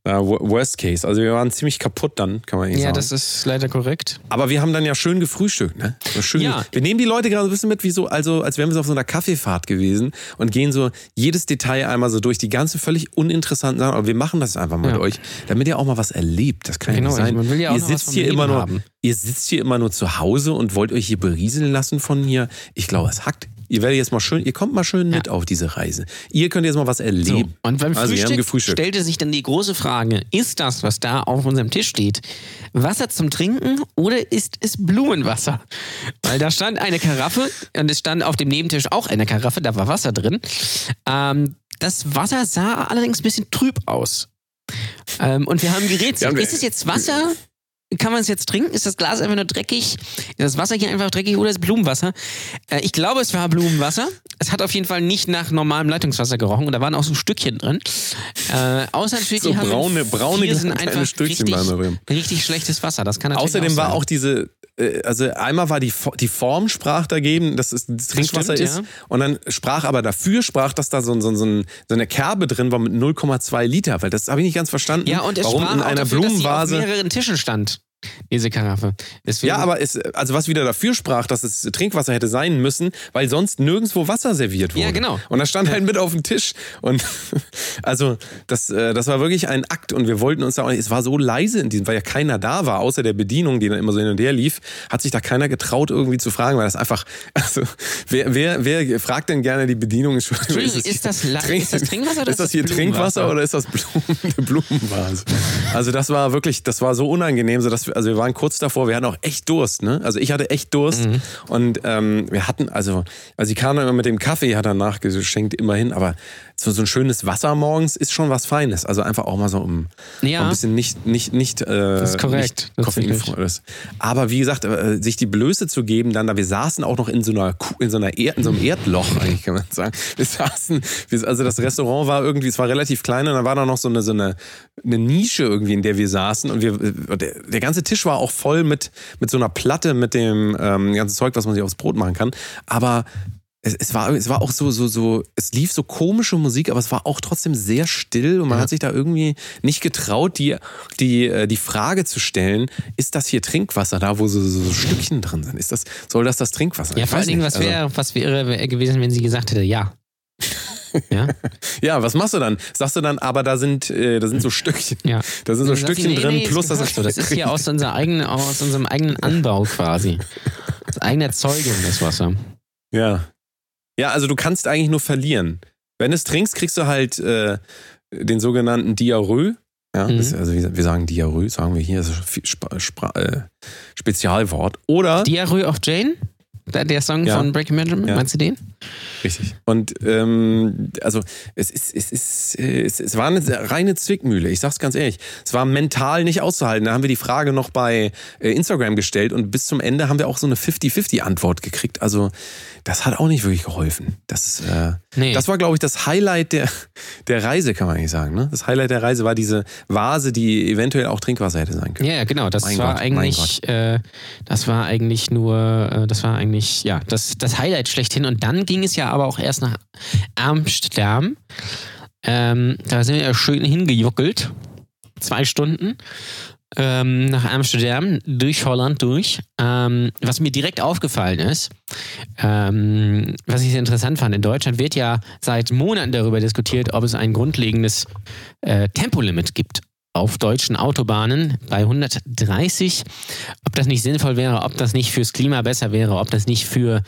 Worst Case. Also wir waren ziemlich kaputt dann, kann man nicht Ja, sagen. das ist leider korrekt. Aber wir haben dann ja schön gefrühstückt, ne? Schön Ja. Wir nehmen die Leute gerade so ein bisschen mit, wie so, also als wären wir so auf so einer Kaffeefahrt gewesen und gehen so jedes Detail einmal so durch, die ganze völlig uninteressanten Sachen. Aber wir machen das einfach mal Ja. mit euch, damit ihr auch mal was erlebt. Das kann Genau, ja nicht sein. man will ja auch ihr sitzt hier Leben immer nur, haben. ihr sitzt hier immer nur zu Hause und wollt euch hier berieseln lassen von hier. Ich glaube, es hackt. Ihr werdet jetzt mal schön, ihr kommt mal schön mit auf diese Reise. Ihr könnt jetzt mal was So. erleben. Und beim also wir haben Frühstück gefrühstückt. stellte sich dann die große Frage, ist das, was da auf unserem Tisch steht, Wasser zum Trinken oder ist es Blumenwasser? Weil da stand eine Karaffe und es stand auf dem Nebentisch auch eine Karaffe, da war Wasser drin. Ähm, das Wasser sah allerdings ein bisschen trüb aus. Ähm, und wir haben gerätselt, ist es jetzt Wasser? Kann man es jetzt trinken? Ist das Glas einfach nur dreckig? Ist das Wasser hier einfach dreckig oder ist es Blumenwasser? Äh, ich glaube, es war Blumenwasser. Es hat auf jeden Fall nicht nach normalem Leitungswasser gerochen und da waren auch so Stückchen drin. Äh, außer natürlich, So die haben braune- braune vier sind einfach Stückchen richtig, richtig schlechtes Wasser. Das kann Außerdem war sein. auch diese, äh, also einmal war die, die Form sprach dagegen, dass es das Trinkwasser stimmt, ist. ja. Und dann sprach aber dafür, sprach, dass da so, so, so, ein- so eine Kerbe drin war mit 0,2 Liter. Weil das habe ich nicht ganz verstanden. ja, und es warum sprach in auch einer dafür, dass sie auf Blumenvase. mehreren Tischen stand. Diese Karaffe. Deswegen, Ja, aber es, also was wieder dafür sprach, dass es Trinkwasser hätte sein müssen, weil sonst nirgendwo Wasser serviert wurde. Ja, genau. Und das stand halt mit auf dem Tisch. Und also das, äh, das war wirklich ein Akt und wir wollten uns da auch nicht, es war so leise in diesem, weil ja keiner da war, außer der Bedienung, die dann immer so hin und her lief, hat sich da keiner getraut irgendwie zu fragen, weil das einfach, also wer, wer, wer fragt denn gerne die Bedienung? Entschuldigung, ist das La- ist das Trinkwasser oder ist das hier Trinkwasser oder ist das Blumen, Blumenvase? Also das war wirklich, das war so unangenehm, so dass wir, also wir waren kurz davor, wir hatten auch echt Durst, ne? Also ich hatte echt Durst Mhm. und ähm, wir hatten, also, also sie kam dann immer mit dem Kaffee, hat er nachgeschenkt, immerhin, aber so, so ein schönes Wasser morgens ist schon was Feines. Also einfach auch mal so um, Ja. ein bisschen nicht, nicht, nicht, äh, ist korrekt, nicht koffeinvolles. Aber wie gesagt, äh, sich die Blöße zu geben, dann da, wir saßen auch noch in so einer, Kuh- in so einer er in so einem Erdloch, eigentlich kann man sagen. Wir saßen, wir, also das Restaurant war irgendwie, es war relativ klein und da war da noch so eine, so eine, eine Nische irgendwie, in der wir saßen und wir, äh, der, der ganze Tisch war auch voll mit, mit so einer Platte, mit dem ähm, ganzen Zeug, was man sich aufs Brot machen kann. Aber es, es, war, es war auch so, so, so, es lief so komische Musik, aber es war auch trotzdem sehr still und man hat sich da irgendwie nicht getraut, die, die, äh, die Frage zu stellen, ist das hier Trinkwasser da, wo so, so, so Stückchen drin sind? Ist das, soll das das Trinkwasser? Ja, Ich vor allen Dingen, nicht. was Also- wäre was wäre wär gewesen, wenn sie gesagt hätte, ja. Ja? ja, was machst du dann? Sagst du dann, aber da sind, äh, da sind so Stückchen. Ja. Da sind so Stückchen nee, drin, nee, plus das, ist so. das ist hier aus, unser eigenen, aus unserem eigenen Anbau quasi. Aus eigener Erzeugung, das Wasser. Ja. Ja, also du kannst eigentlich nur verlieren. Wenn du es trinkst, kriegst du halt äh, den sogenannten Diarrhoe. Ja, Mhm. das also wir wir sagen Diarrhoe, sagen wir hier, das ist ein äh, Spezialwort. Oder Diarrhoe of Jane? Der, Song Ja. von Breaking Benjamin, Ja. meinst du den? Richtig. Und ähm, also es ist, es ist, es, es war eine reine Zwickmühle. Ich sag's ganz ehrlich. Es war mental nicht auszuhalten. Da haben wir die Frage noch bei äh, Instagram gestellt und bis zum Ende haben wir auch so eine 50-50-Antwort gekriegt. Also das hat auch nicht wirklich geholfen. Das, äh, Nee. das war, glaube ich, das Highlight der, der Reise, kann man eigentlich sagen. Ne? Das Highlight der Reise war diese Vase, die eventuell auch Trinkwasser hätte sein können. Ja, genau. Das Mein war Gott, eigentlich, äh, das war eigentlich nur, äh, das war eigentlich, ja, das, das Highlight schlechthin. Und dann ging es ja aber auch erst nach Amsterdam. Ähm, da sind wir ja schön hingejuckelt. Zwei Stunden. Ähm, nach Amsterdam, durch Holland durch. Ähm, was mir direkt aufgefallen ist, ähm, was ich sehr interessant fand, in Deutschland wird ja seit Monaten darüber diskutiert, ob es ein grundlegendes äh, Tempolimit gibt auf deutschen Autobahnen bei 130, ob das nicht sinnvoll wäre, ob das nicht fürs Klima besser wäre, ob das nicht für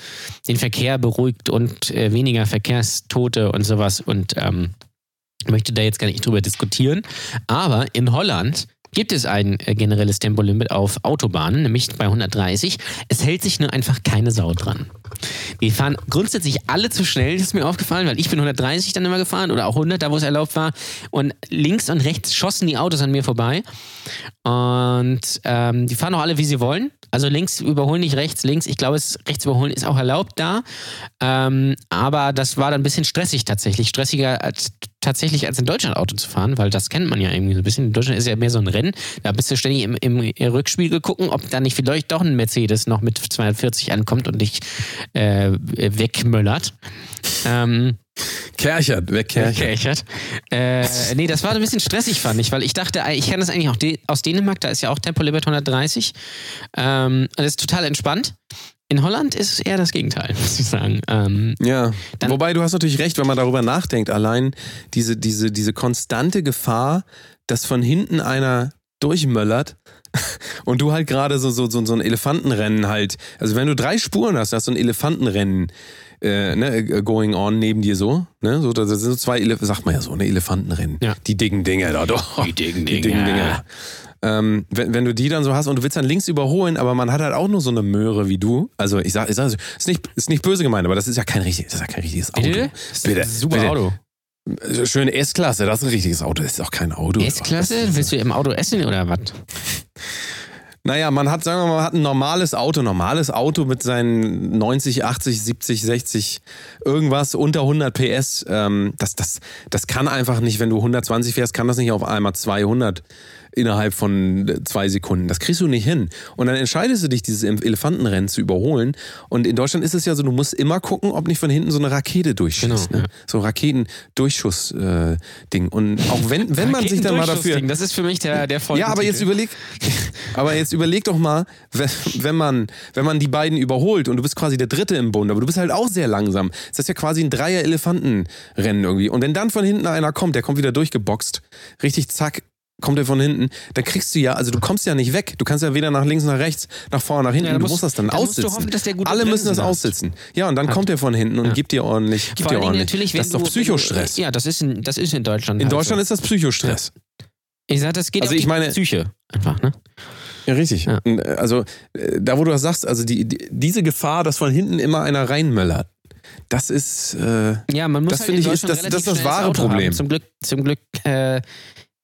den Verkehr beruhigt und äh, weniger Verkehrstote und sowas und ähm, möchte da jetzt gar nicht drüber diskutieren. Aber in Holland gibt es ein äh, generelles Tempolimit auf Autobahnen, nämlich bei 130. Es hält sich nur einfach keine Sau dran. Die fahren grundsätzlich alle zu schnell, das ist mir aufgefallen, weil ich bin 130 dann immer gefahren oder auch 100, da wo es erlaubt war. Und links und rechts schossen die Autos an mir vorbei. Und ähm, die fahren auch alle, wie sie wollen. Also links überholen nicht rechts, links. Ich glaube, rechts überholen ist auch erlaubt da. Ähm, aber das war dann ein bisschen stressig tatsächlich. Stressiger als tatsächlich als in Deutschland Auto zu fahren, weil das kennt man ja irgendwie so ein bisschen. In Deutschland ist ja mehr so ein Rennen. Da bist du ständig im, im Rückspiegel gucken, ob da nicht vielleicht doch ein Mercedes noch mit 240 ankommt und dich äh, wegmöllert. Ähm, Kerchert, wer Kerchert? Äh, nee, das war ein bisschen stressig, fand ich, weil ich dachte, ich kenne das eigentlich auch aus Dänemark, da ist ja auch Tempolimit 130. Ähm, und das ist total entspannt. In Holland ist es eher das Gegenteil, muss ich sagen. Ähm, Ja, wobei du hast natürlich recht, wenn man darüber nachdenkt, allein diese, diese, diese konstante Gefahr, dass von hinten einer durchmöllert und du halt gerade so, so, so, so ein Elefantenrennen halt, also wenn du drei Spuren hast, hast du ein Elefantenrennen äh, ne, äh, going on neben dir so, ne, so, das sind so zwei, Ele sagt man ja so, ne, Elefantenrennen, Ja. die dicken Dinger da, doch. Die dicken Die Dinger. dicken Dinger. Ähm, wenn, wenn du die dann so hast und du willst dann links überholen, aber man hat halt auch nur so eine Möhre wie du. Also ich sag, ich sag ist nicht, ist nicht böse gemeint, aber das ist ja kein richtig, das ist ja kein richtiges Auto. Bitte? Das ist Bitte, ein super bitte. Auto. Schöne S-Klasse, das ist ein richtiges Auto. Das ist auch kein Auto. S-Klasse? Willst du im Auto essen oder was? Naja, man hat, sagen wir mal, man hat ein normales Auto, normales Auto mit seinen 90, 80, 70, 60, irgendwas unter 100 PS. Ähm, das, das, das kann einfach nicht, wenn du 120 fährst, kann das nicht auf einmal 200 innerhalb von äh, zwei Sekunden. Das kriegst du nicht hin. Und dann entscheidest du dich, dieses Elefantenrennen zu überholen. Und in Deutschland ist es ja so, du musst immer gucken, ob nicht von hinten so eine Rakete durchschießt. Genau, ne? So ein Raketendurchschuss-Ding. Und auch wenn, wenn man sich dann mal dafür. Das ist für mich der, der Ja, aber jetzt überleg, aber jetzt überleg doch mal, wenn, wenn man, wenn man die beiden überholt und du bist quasi der Dritte im Bund, aber du bist halt auch sehr langsam. Das ist ja quasi ein Dreier-Elefantenrennen irgendwie. Und wenn dann von hinten einer kommt, der kommt wieder durchgeboxt, richtig zack, kommt er von hinten, dann kriegst du ja, also du kommst ja nicht weg. Du kannst ja weder nach links, nach rechts, nach vorne, nach hinten. Ja, da du musst- musst das dann da du aussitzen. hoffen, Alle müssen das hat. aussitzen. Ja, und dann kommt er von hinten und gibt dir ordentlich, gibt Vor dir ordentlich. natürlich, das ist doch Psychostress. Du, ja, das ist in, das ist in Deutschland. In halt Deutschland ist das Psychostress. Ich sag, das geht Also auf ich meine- Psyche einfach, ne? Ja, richtig. Ja. Äh, Also, äh, da wo du das sagst, also die, die, diese Gefahr, dass von hinten immer einer reinmöllert, das ist. Äh, Ja, man muss Das halt finde in ich, ist- das- das das wahre Auto Problem. Haben. Zum Glück, zum Glück äh,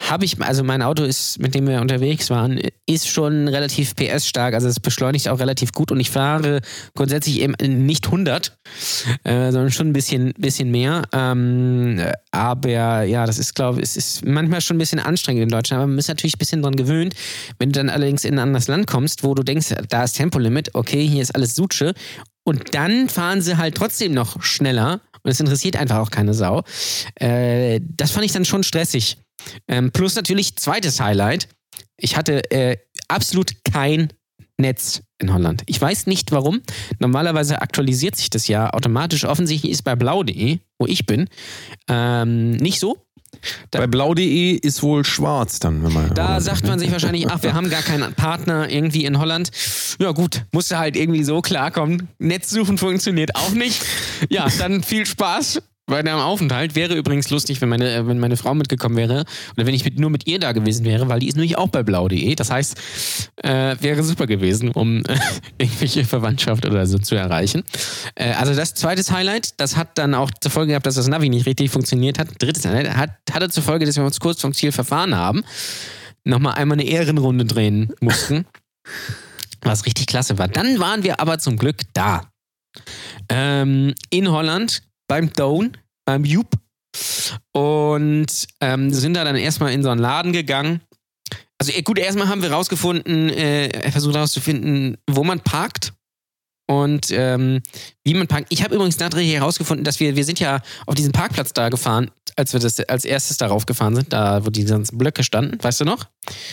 habe ich, also mein Auto ist, mit dem wir unterwegs waren, ist schon relativ PS-stark. Also es beschleunigt auch relativ gut und ich fahre grundsätzlich eben nicht 100, äh, sondern schon ein bisschen, bisschen mehr. Ähm, aber ja, das ist, glaube ich, es ist manchmal schon ein bisschen anstrengend in Deutschland. Aber man ist natürlich ein bisschen dran gewöhnt. Wenn du dann allerdings in ein anderes Land kommst, wo du denkst, da ist Tempolimit, okay, hier ist alles Sutsche. Und dann fahren sie halt trotzdem noch schneller. Und es interessiert einfach auch keine Sau. Äh, das fand ich dann schon stressig. Ähm, plus natürlich zweites Highlight. Ich hatte äh, absolut kein Netz in Holland. Ich weiß nicht warum. Normalerweise aktualisiert sich das ja automatisch. Offensichtlich ist bei blau.de, wo ich bin, ähm, nicht so. Da- bei blau.de ist wohl schwarz dann, wenn man. Da sagt man sich wahrscheinlich, ach, wir haben gar keinen Partner irgendwie in Holland. Ja gut, musste halt irgendwie so klarkommen. Netzsuchen funktioniert auch nicht. Ja, dann viel Spaß bei deinem Aufenthalt. Wäre übrigens lustig, wenn meine, äh, wenn meine Frau mitgekommen wäre oder wenn ich mit, nur mit ihr da gewesen wäre, weil die ist nämlich auch bei blau.de. Das heißt, äh, wäre super gewesen, um äh, irgendwelche Verwandtschaft oder so zu erreichen. Äh, also das zweites Highlight, das hat dann auch zur Folge gehabt, dass das Navi nicht richtig funktioniert hat. Drittes Highlight hat, hatte zur Folge, dass wir uns kurz vom Ziel verfahren haben nochmal einmal eine Ehrenrunde drehen mussten. Was richtig klasse war. Dann waren wir aber zum Glück da. Ähm, in Holland, beim Down, beim Joop. Und ähm, sind da dann erstmal in so einen Laden gegangen. Also gut, erstmal haben wir rausgefunden, äh, versucht herauszufinden, wo man parkt. Und ähm, wie man parkt. Ich habe übrigens nachträglich herausgefunden, dass wir, wir sind ja auf diesen Parkplatz da gefahren, als wir das als erstes darauf gefahren sind, da wo die ganzen Blöcke standen, weißt du noch?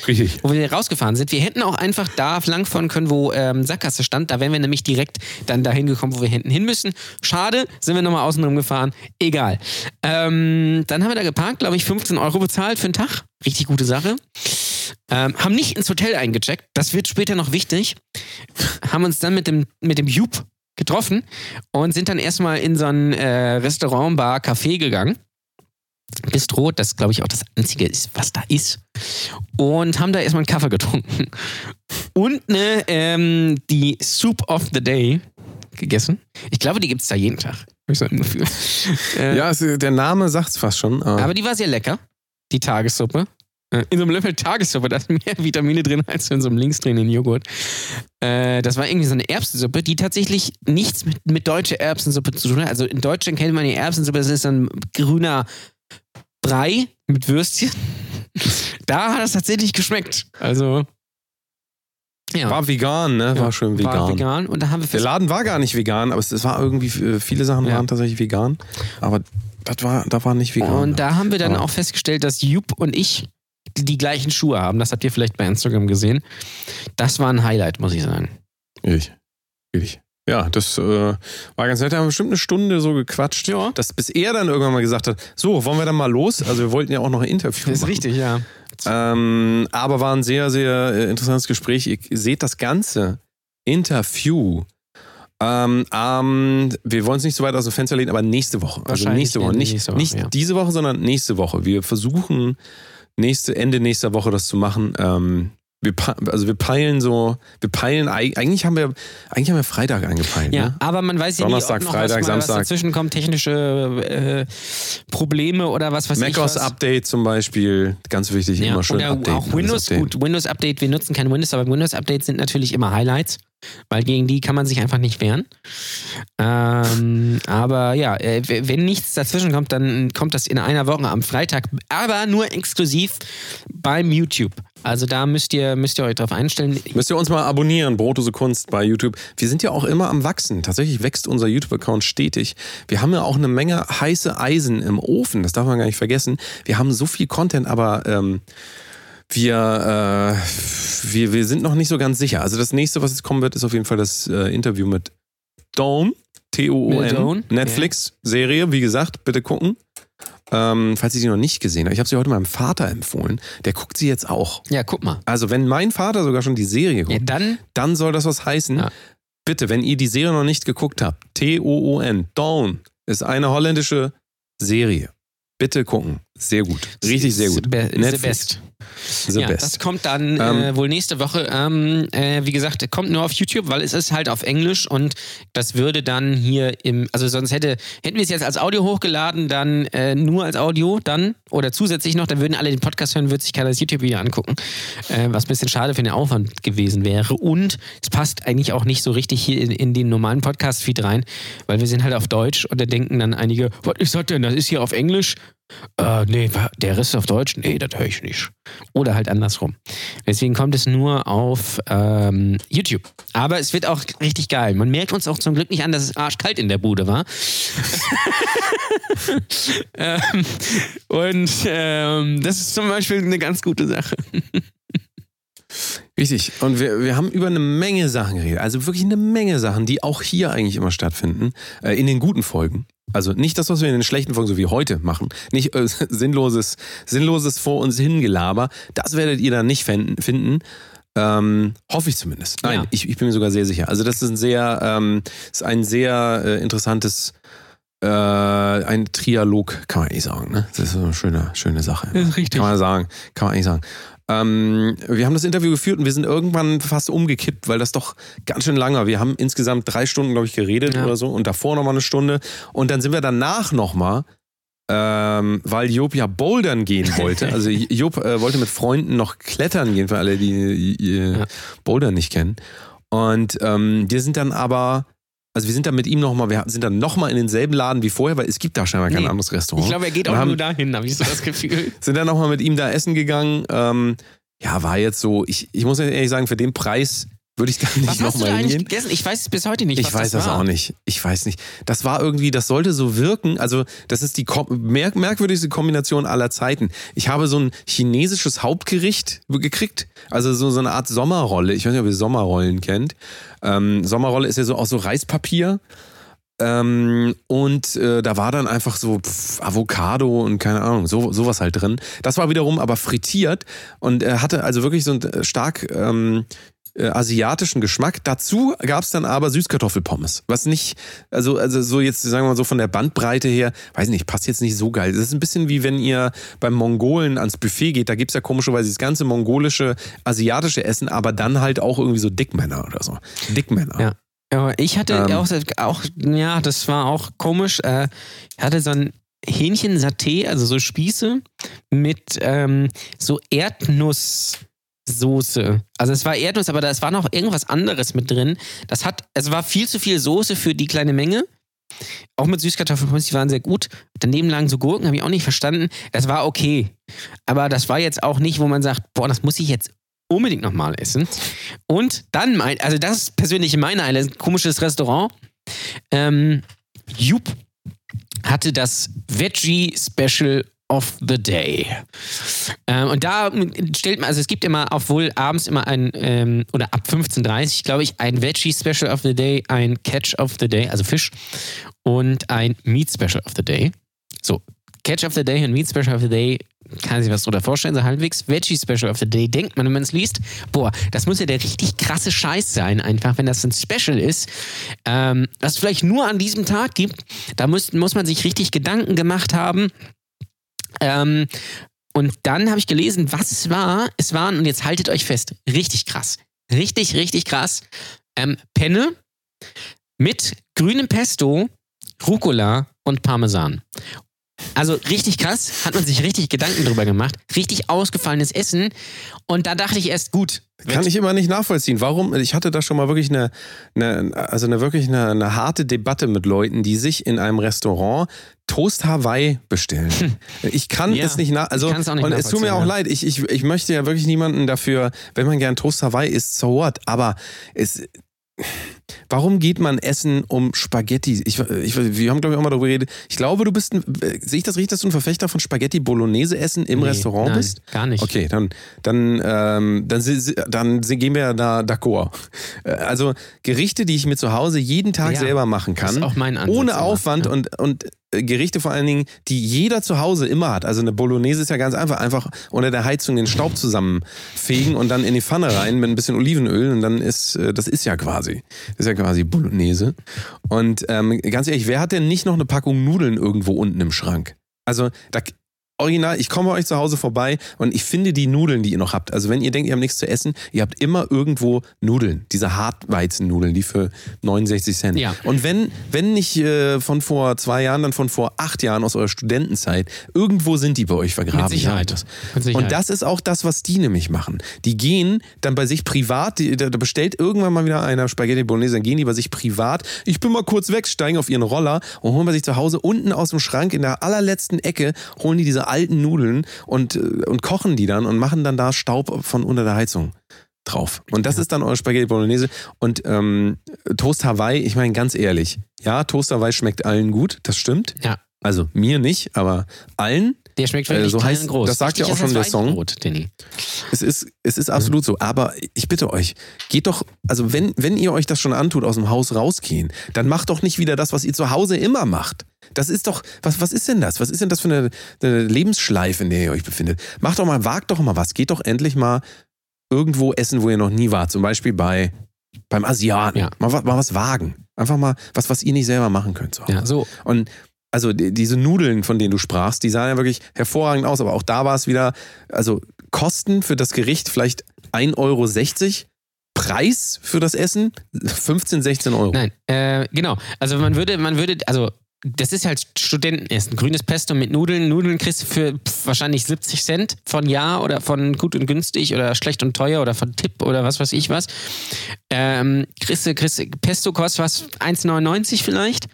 Richtig. wo wir rausgefahren sind. Wir hätten auch einfach da langfahren können, wo ähm, Sackgasse stand. Da wären wir nämlich direkt dann dahin gekommen, wo wir hinten hin müssen. Schade, sind wir nochmal außenrum gefahren. Egal. Ähm, dann haben wir da geparkt, glaube ich, 15 Euro bezahlt für einen Tag. Richtig gute Sache. Ähm, haben nicht ins Hotel eingecheckt. Das wird später noch wichtig. Haben uns dann mit dem, mit dem Jup getroffen und sind dann erstmal in so ein äh, Restaurant, Bar, Café gegangen. Bistro, das glaube ich auch das einzige ist, was da ist und haben da erstmal einen Kaffee getrunken. Und ne, ähm, die Soup of the Day gegessen. Ich glaube, die gibt es da jeden Tag. Hab ich so ein Gefühl. Äh, Ja, es, der Name sagt's fast schon. aber- Aber die war sehr lecker, die Tagessuppe. Äh, In so einem Löffel Tagessuppe, da ist mehr Vitamine drin als in so einem linksdrehenden Joghurt. Äh, das war irgendwie so eine Erbsensuppe, die tatsächlich nichts mit, mit deutscher Erbsensuppe zu tun hat. Also in Deutschland kennt man die Erbsensuppe, das ist so ein grüner Brei mit Würstchen. Da hat es tatsächlich geschmeckt. Also. Ja, war vegan, ne? War schön vegan. War vegan. Und da haben wir Der Laden war gar nicht vegan, aber es, es war irgendwie, äh, viele Sachen Ja. waren tatsächlich vegan. Aber das war, da war nicht vegan. Und da haben wir dann Aber- auch festgestellt, dass Jupp und ich die, die gleichen Schuhe haben. Das habt ihr vielleicht bei Instagram gesehen. Das war ein Highlight, muss ich sagen. Ich. Ich. Ja, das äh, war ganz nett. Da haben wir bestimmt eine Stunde so gequatscht. Ja. Dass bis er dann irgendwann mal gesagt hat, so, wollen wir dann mal los? Also wir wollten ja auch noch ein Interview machen. ja. Ähm, aber war ein sehr, sehr äh, interessantes Gespräch. Ihr seht das ganze Interview. Ähm, ähm, wir wollen es nicht so weit aus dem Fenster lehnen, aber nächste Woche. Also nächste Woche. Nicht, nächste Woche, nicht ja. diese Woche, sondern nächste Woche. Wir versuchen nächste, Ende nächster Woche das zu machen. Ähm, wir, also wir peilen so, wir peilen, eig- eigentlich haben wir, eigentlich haben wir Freitag angepeilt. Ja, Ne? aber man weiß ja Donnerstag, nie, ob noch Freitag, was, mal Samstag. was dazwischen kommt, technische äh, Probleme oder was weiß ich macOS. Update zum Beispiel, ganz wichtig, Ja, immer schön oder updaten. auch Windows, updaten. gut, Windows Update, wir nutzen kein Windows, aber Windows Updates sind natürlich immer Highlights, weil gegen die kann man sich einfach nicht wehren. Ähm, aber ja, äh, wenn nichts dazwischen kommt, dann kommt das in einer Woche am Freitag, aber nur exklusiv beim YouTube. Also da müsst ihr, müsst ihr euch drauf einstellen. Müsst ihr uns mal abonnieren, Brotose Kunst bei YouTube. Wir sind ja auch immer am Wachsen. Tatsächlich wächst unser YouTube-Account stetig. Wir haben ja auch eine Menge heiße Eisen im Ofen, das darf man gar nicht vergessen. Wir haben so viel Content, aber ähm, wir, äh, wir, wir sind noch nicht so ganz sicher. Also das nächste, was jetzt kommen wird, ist auf jeden Fall das äh, Interview mit Dawn, T-O-O-N, Netflix-Serie, wie gesagt, bitte gucken. Ähm, falls ihr sie noch nicht gesehen habt. Ich habe sie heute meinem Vater empfohlen. Der guckt sie jetzt auch. Ja, guck mal. Also wenn mein Vater sogar schon die Serie guckt, Ja, dann, dann soll das was heißen. Ja. Bitte, wenn ihr die Serie noch nicht geguckt habt, T-O-O-N, Dawn, ist eine holländische Serie. Bitte gucken. Sehr gut. Richtig sehr gut. Netflix. The ja, best. das kommt dann äh, Ähm, wohl nächste Woche. Ähm, äh, wie gesagt, kommt nur auf YouTube, weil es ist halt auf Englisch und das würde dann hier im, also sonst hätte, hätten wir es jetzt als Audio hochgeladen, dann äh, nur als Audio, dann oder zusätzlich noch, dann würden alle den Podcast hören, würde sich keiner das YouTube-Video angucken, äh, was ein bisschen schade für den Aufwand gewesen wäre. Und es passt eigentlich auch nicht so richtig hier in, in den normalen Podcast-Feed rein, weil wir sind halt auf Deutsch und da denken dann einige, was ist das denn? Das ist hier auf Englisch. Äh, nee, der Rest auf Deutsch? Nee, das höre ich nicht. Oder halt andersrum. Deswegen kommt es nur auf ähm, YouTube. Aber es wird auch richtig geil. Man merkt uns auch zum Glück nicht an, dass es arschkalt in der Bude war. ähm, und ähm, das ist zum Beispiel eine ganz gute Sache. Richtig. Und wir, wir haben über eine Menge Sachen geredet. Also wirklich eine Menge Sachen, die auch hier eigentlich immer stattfinden. Äh, in den guten Folgen. Also nicht das, was wir in den schlechten Folgen so wie heute machen. Nicht äh, sinnloses, sinnloses vor uns hingelaber. Das werdet ihr dann nicht finden. Ähm, hoffe ich zumindest. Nein, Ja. ich, ich bin mir sogar sehr sicher. Also das ist ein sehr, ähm, ist ein sehr äh, interessantes äh, ein Trialog, kann man eigentlich sagen. Ne? Das ist so eine schöne, schöne Sache. Das ist richtig. Kann man sagen. Kann man eigentlich sagen. Ähm, wir haben das Interview geführt und wir sind irgendwann fast umgekippt, weil das doch ganz schön lang war. Wir haben insgesamt drei Stunden, glaube ich, geredet Ja. oder so und davor nochmal eine Stunde. Und dann sind wir danach nochmal, ähm, weil Job ja bouldern gehen wollte. Also Job äh, wollte mit Freunden noch klettern gehen, für alle, die äh, Ja. Bouldern nicht kennen. Und ähm, wir sind dann aber, also wir sind dann mit ihm nochmal, wir sind dann nochmal in denselben Laden wie vorher, weil es gibt da scheinbar kein Nee. anderes Restaurant. Ich glaube, er geht auch haben- nur dahin, habe ich so das Gefühl. sind dann nochmal mit ihm da essen gegangen. Ähm, ja, war jetzt so, ich, ich muss ehrlich sagen, für den Preis würde ich da nicht nochmal hingehen. gegessen? Ich weiß es bis heute nicht. Ich was weiß das, war. auch nicht. Ich weiß nicht. Das war irgendwie, das sollte so wirken. Also, das ist die merk merkwürdigste Kombination aller Zeiten. Ich habe so ein chinesisches Hauptgericht gekriegt. Also so, so eine Art Sommerrolle. Ich weiß nicht, ob ihr Sommerrollen kennt. Ähm, Sommerrolle ist ja so auch so Reispapier. Ähm, und äh, da war dann einfach so pff, Avocado und keine Ahnung, so, sowas halt drin. Das war wiederum aber frittiert und äh, hatte also wirklich so einen äh, stark ähm, äh, asiatischen Geschmack. Dazu gab es dann aber Süßkartoffelpommes. Was nicht, also, also so jetzt, sagen wir mal so von der Bandbreite her, weiß nicht, passt jetzt nicht so geil. Das ist ein bisschen wie wenn ihr beim Mongolen ans Buffet geht, da gibt's ja komischerweise das ganze mongolische, asiatische Essen, aber dann halt auch irgendwie so Dickmänner oder so. Dickmänner. Ja. Aber ich hatte Ähm. auch, auch, ja, das war auch komisch. Äh, ich hatte so ein Hähnchen-Saté, also so Spieße mit ähm, so Erdnusssoße. Also es war Erdnuss, aber es war noch irgendwas anderes mit drin. Das hat, es war viel zu viel Soße für die kleine Menge. Auch mit Süßkartoffelpommes, die waren sehr gut. Daneben lagen so Gurken, habe ich auch nicht verstanden. Das war okay. Aber das war jetzt auch nicht, wo man sagt, boah, das muss ich jetzt unbedingt nochmal essen. Und dann, mein, also das ist persönlich meine ein komisches Restaurant. Ähm, Jup hatte das Veggie Special of the Day. Ähm, und da stellt man, also es gibt immer, obwohl abends immer ein, ähm, oder ab 15.30 Uhr, glaube ich, ein Veggie Special of the Day, ein Catch of the Day, also Fisch, und ein Meat Special of the Day. So, Catch of the Day und Meat Special of the Day, kann sich was drunter vorstellen, so halbwegs. Veggie Special of the Day, denkt man, wenn man es liest, boah, das muss ja der richtig krasse Scheiß sein, einfach, wenn das ein Special ist, ähm, das es vielleicht nur an diesem Tag gibt. Da muss, muss man sich richtig Gedanken gemacht haben. Ähm, und dann habe ich gelesen, was es war. Es waren, und jetzt haltet euch fest, richtig krass. Richtig, richtig krass. Ähm, Penne mit grünem Pesto, Rucola und Parmesan. Also richtig krass, hat man sich richtig Gedanken drüber gemacht. Richtig ausgefallenes Essen. Und da dachte ich erst, gut. Kann ich immer nicht nachvollziehen. Warum? Ich hatte da schon mal wirklich eine, eine also eine wirklich eine, eine harte Debatte mit Leuten, die sich in einem Restaurant Toast Hawaii bestellen. Ich kann Ja, es nicht nach, also nicht und es tut mir auch leid. Ich, ich, ich möchte ja wirklich niemanden dafür, wenn man gern Toast Hawaii isst, so what? Aber es Warum geht man essen um Spaghetti? Ich, ich, wir haben, glaube ich, auch mal darüber geredet. Ich glaube, du bist ein, sehe ich das richtig, dass du ein Verfechter von Spaghetti Bolognese essen im Nee, Restaurant nein, bist? Gar nicht. Okay, dann, dann, ähm, dann, dann si- gehen wir ja da d'accord. Äh, Also Gerichte, die ich mir zu Hause jeden Tag Ja, selber machen kann, Ansatz ohne Aufwand ja. und, und Gerichte vor allen Dingen, die jeder zu Hause immer hat. Also eine Bolognese ist ja ganz einfach, einfach unter der Heizung den Staub zusammenfegen und dann in die Pfanne rein mit ein bisschen Olivenöl und dann ist, äh, das ist ja quasi, das ist ja quasi Bolognese. Und ähm, ganz ehrlich, wer hat denn nicht noch eine Packung Nudeln irgendwo unten im Schrank? Also da, original, ich komme bei euch zu Hause vorbei und ich finde die Nudeln, die ihr noch habt. Also wenn ihr denkt, ihr habt nichts zu essen, ihr habt immer irgendwo Nudeln. Diese Hartweizennudeln, die für 69 Cent. Ja. Und wenn, wenn nicht äh, von vor zwei Jahren, dann von vor acht Jahren aus eurer Studentenzeit, irgendwo sind die bei euch vergraben. Mit Sicherheit. Ja, das. Mit Sicherheit. Und das ist auch das, was die nämlich machen. Die gehen dann bei sich privat, die, da, da bestellt irgendwann mal wieder einer Spaghetti Bolognese, dann gehen die bei sich privat, ich bin mal kurz weg, steigen auf ihren Roller und holen bei sich zu Hause unten aus dem Schrank in der allerletzten Ecke, holen die diese alten Nudeln und, äh, und kochen die dann und machen dann da Staub von unter der Heizung drauf. Und das ist dann eure Spaghetti Bolognese. Und ähm, Toast Hawaii, ich meine ganz ehrlich, ja, Toast Hawaii schmeckt allen gut, das stimmt. Ja. Also mir nicht, aber allen. Der schmeckt Äh, wirklich so heißt- groß. das sagt ja auch schon der Song. Weißbrot, Danny. Es ist, es ist absolut so. Aber ich bitte euch, geht doch, also wenn, wenn ihr euch das schon antut, aus dem Haus rausgehen, dann macht doch nicht wieder das, was ihr zu Hause immer macht. Das ist doch, was, was ist denn das? Was ist denn das für eine, eine Lebensschleife, in der ihr euch befindet? Macht doch mal, wagt doch mal was. Geht doch endlich mal irgendwo essen, wo ihr noch nie wart. Zum Beispiel bei, beim Asiaten. Ja. Mal, mal was wagen. Einfach mal was, was ihr nicht selber machen könnt. Hause. Ja, so. Und also die- diese Nudeln, von denen du sprachst, die sahen ja wirklich hervorragend aus, aber auch da war es wieder, also Kosten für das Gericht vielleicht 1,60 Euro. Preis für das Essen 15, 16 Euro. Nein, äh, genau. Also man würde, man würde, also das ist halt Studentenessen. Grünes Pesto mit Nudeln. Nudeln kriegst du für pf, wahrscheinlich 70 Cent von Jahr oder von gut und günstig oder schlecht und teuer oder von Tipp oder was weiß ich was. Ähm, kriegst du, kriegst du, Pesto kostet was 1,99 vielleicht.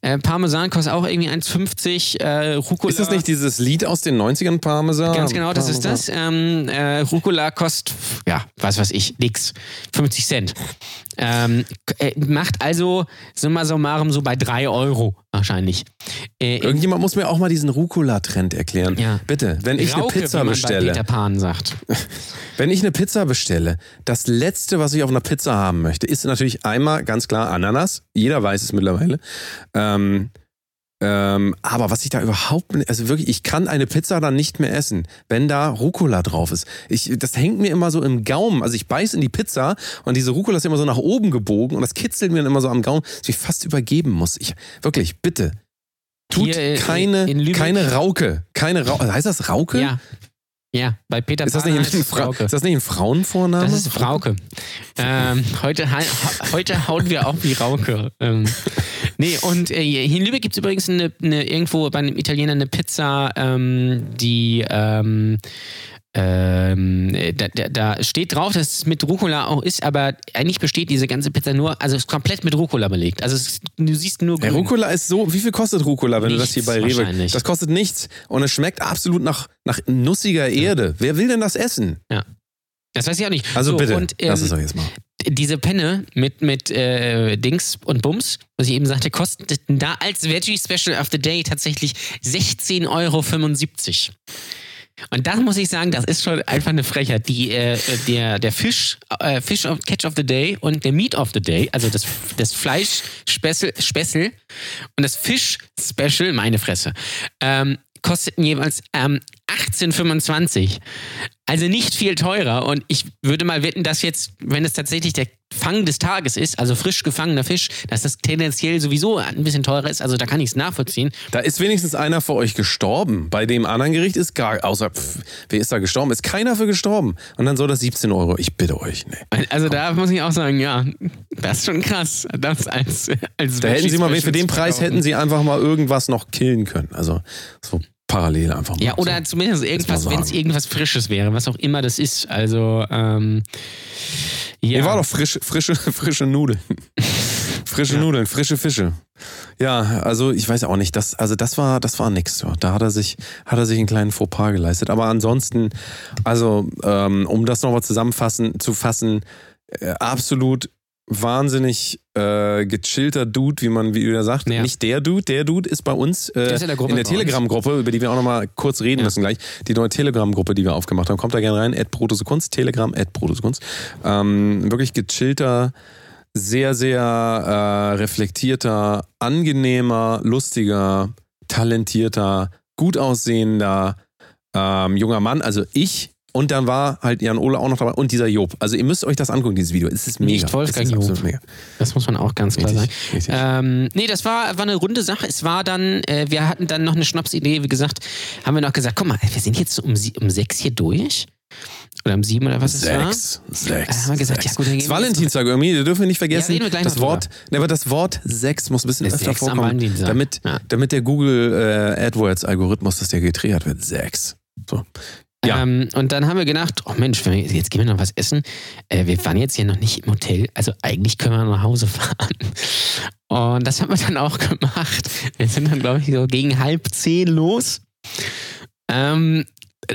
Äh, Parmesan kostet auch irgendwie 1,50. Äh, Rucola. Ist das nicht dieses Lied aus den 90ern, Parmesan? Ganz genau, das ist das. Ähm, äh, Rucola kostet, ja, was weiß ich, nix. 50 Cent. Ähm, äh, macht also summa summarum so bei 3 Euro wahrscheinlich. Äh, Irgendjemand muss mir auch mal diesen Rucola-Trend erklären. Ja. Bitte, wenn ich Rauke, eine Pizza bestelle. Peter Pan sagt. Wenn ich eine Pizza bestelle, das letzte, was ich auf einer Pizza haben möchte, ist natürlich einmal ganz klar Ananas. Jeder weiß es mittlerweile. Ähm, ähm, aber was ich da überhaupt, also wirklich, ich kann eine Pizza dann nicht mehr essen, wenn da Rucola drauf ist. Ich, das hängt mir immer so im Gaumen. Also ich beiß in die Pizza und diese Rucola ist immer so nach oben gebogen und das kitzelt mir dann immer so am Gaumen, dass ich fast übergeben muss. Ich, wirklich, bitte. Tut Hier, äh, keine, in Lübeck- keine Rauke. Keine Rauke. Heißt das Rauke? Ja. Ja, bei Peter Ist das, nicht ein Frauke. ist das nicht ein Frauenvorname? Das ist Frauke. Ähm, heute, heute hauen wir auch wie Rauke. Ähm, nee, und äh, hier in Lübeck gibt es übrigens eine, eine, irgendwo bei einem Italiener eine Pizza, ähm, die ähm, ähm, da, da, da steht drauf, dass es mit Rucola auch ist, aber eigentlich besteht diese ganze Pizza nur, also es ist komplett mit Rucola belegt. Also es du siehst nur grün. Rucola ist so, wie viel kostet Rucola, wenn du das hier Nichts bei Rewe... Das kostet nichts und es schmeckt absolut nach, nach nussiger Erde. Wer will denn das essen? Das weiß ich auch nicht. Also So, bitte, und, lass ähm, es doch jetzt mal. Diese Penne mit, mit äh, Dings und Bums, was ich eben sagte, kosteten da als Veggie Special of the Day tatsächlich 16,75 Euro. Und da muss ich sagen, das ist schon einfach eine Frechheit. Die, äh, der, der Fisch, äh, Fish of Catch of the Day und der Meat of the Day, also das, das Fleisch Spessel, Spessel und das Fisch Special, meine Fresse, ähm, kosteten jeweils ähm, 18,25. Also nicht viel teurer. Und ich würde mal wetten, dass jetzt, wenn es tatsächlich der Fang des Tages ist, also frisch gefangener Fisch, dass das tendenziell sowieso ein bisschen teurer ist. Also da kann ich es nachvollziehen. Da ist wenigstens einer für euch gestorben. Bei dem anderen Gericht ist gar, außer, pff, wer ist da gestorben? Ist keiner für gestorben. Und dann soll das 17 Euro. Ich bitte euch, nee. Also da muss ich auch sagen, ja, das ist schon krass. Das als, als Da hätten sie mal, für den Preis hätten sie einfach mal irgendwas noch killen können. Also so parallel einfach mal. Ja, oder so. zumindest irgendwas, wenn es irgendwas Frisches wäre, was auch immer das ist. Also, ähm, ja. Hier war doch frische, frische, frische Nudeln. frische Nudeln, frische Fische. Ja, also ich weiß auch nicht, das, also das war, das war nix. Da hat er sich, hat er sich einen kleinen Fauxpas geleistet. Aber ansonsten, also ähm, um das nochmal zusammenfassen, zu fassen, äh, absolut wahnsinnig äh, gechillter Dude, wie man wie wieder sagt. Ja. Nicht der Dude, der Dude ist bei uns äh, Der ist in der Gruppe uns. Telegram-Gruppe, über die wir auch nochmal kurz reden Ja. müssen gleich. Die neue Telegram-Gruppe, die wir aufgemacht haben. Kommt da gerne rein, at Kunst, Telegram, at Kunst. Ähm, wirklich gechillter, sehr, sehr äh, reflektierter, angenehmer, lustiger, talentierter, gut aussehender ähm, junger Mann. Also ich. Und dann war halt Jan Ole auch noch dabei und dieser Job. Also ihr müsst euch das angucken, dieses Video. Es ist mega. Nicht Wolfgang es ist Job. mega. Das muss man auch ganz klar sagen. Richtig, richtig. Ähm, nee, das war, war eine runde Sache. Es war dann, äh, wir hatten dann noch eine Schnapsidee, wie gesagt, haben wir noch gesagt, guck mal, wir sind jetzt so um, um sechs hier durch. Oder um sieben oder was es war. Sechs. Sechs. Da haben wir gesagt, sechs. ja gut, dann Das wir Valentinstag irgendwie, das dürfen wir nicht vergessen. Ja, wir gleich das Wort, ne, aber das Wort sechs muss ein bisschen öfter Sechs vorkommen, damit, Ja. damit der Google äh, AdWords-Algorithmus, dass der getriggert wird. Sechs. So. Ja. Ähm, und dann haben wir gedacht, oh Mensch, jetzt gehen wir noch was essen. Äh, wir waren jetzt hier noch nicht im Hotel, also eigentlich können wir nach Hause fahren. Und das haben wir dann auch gemacht. Wir sind dann, glaube ich, so gegen halb zehn los. Ähm,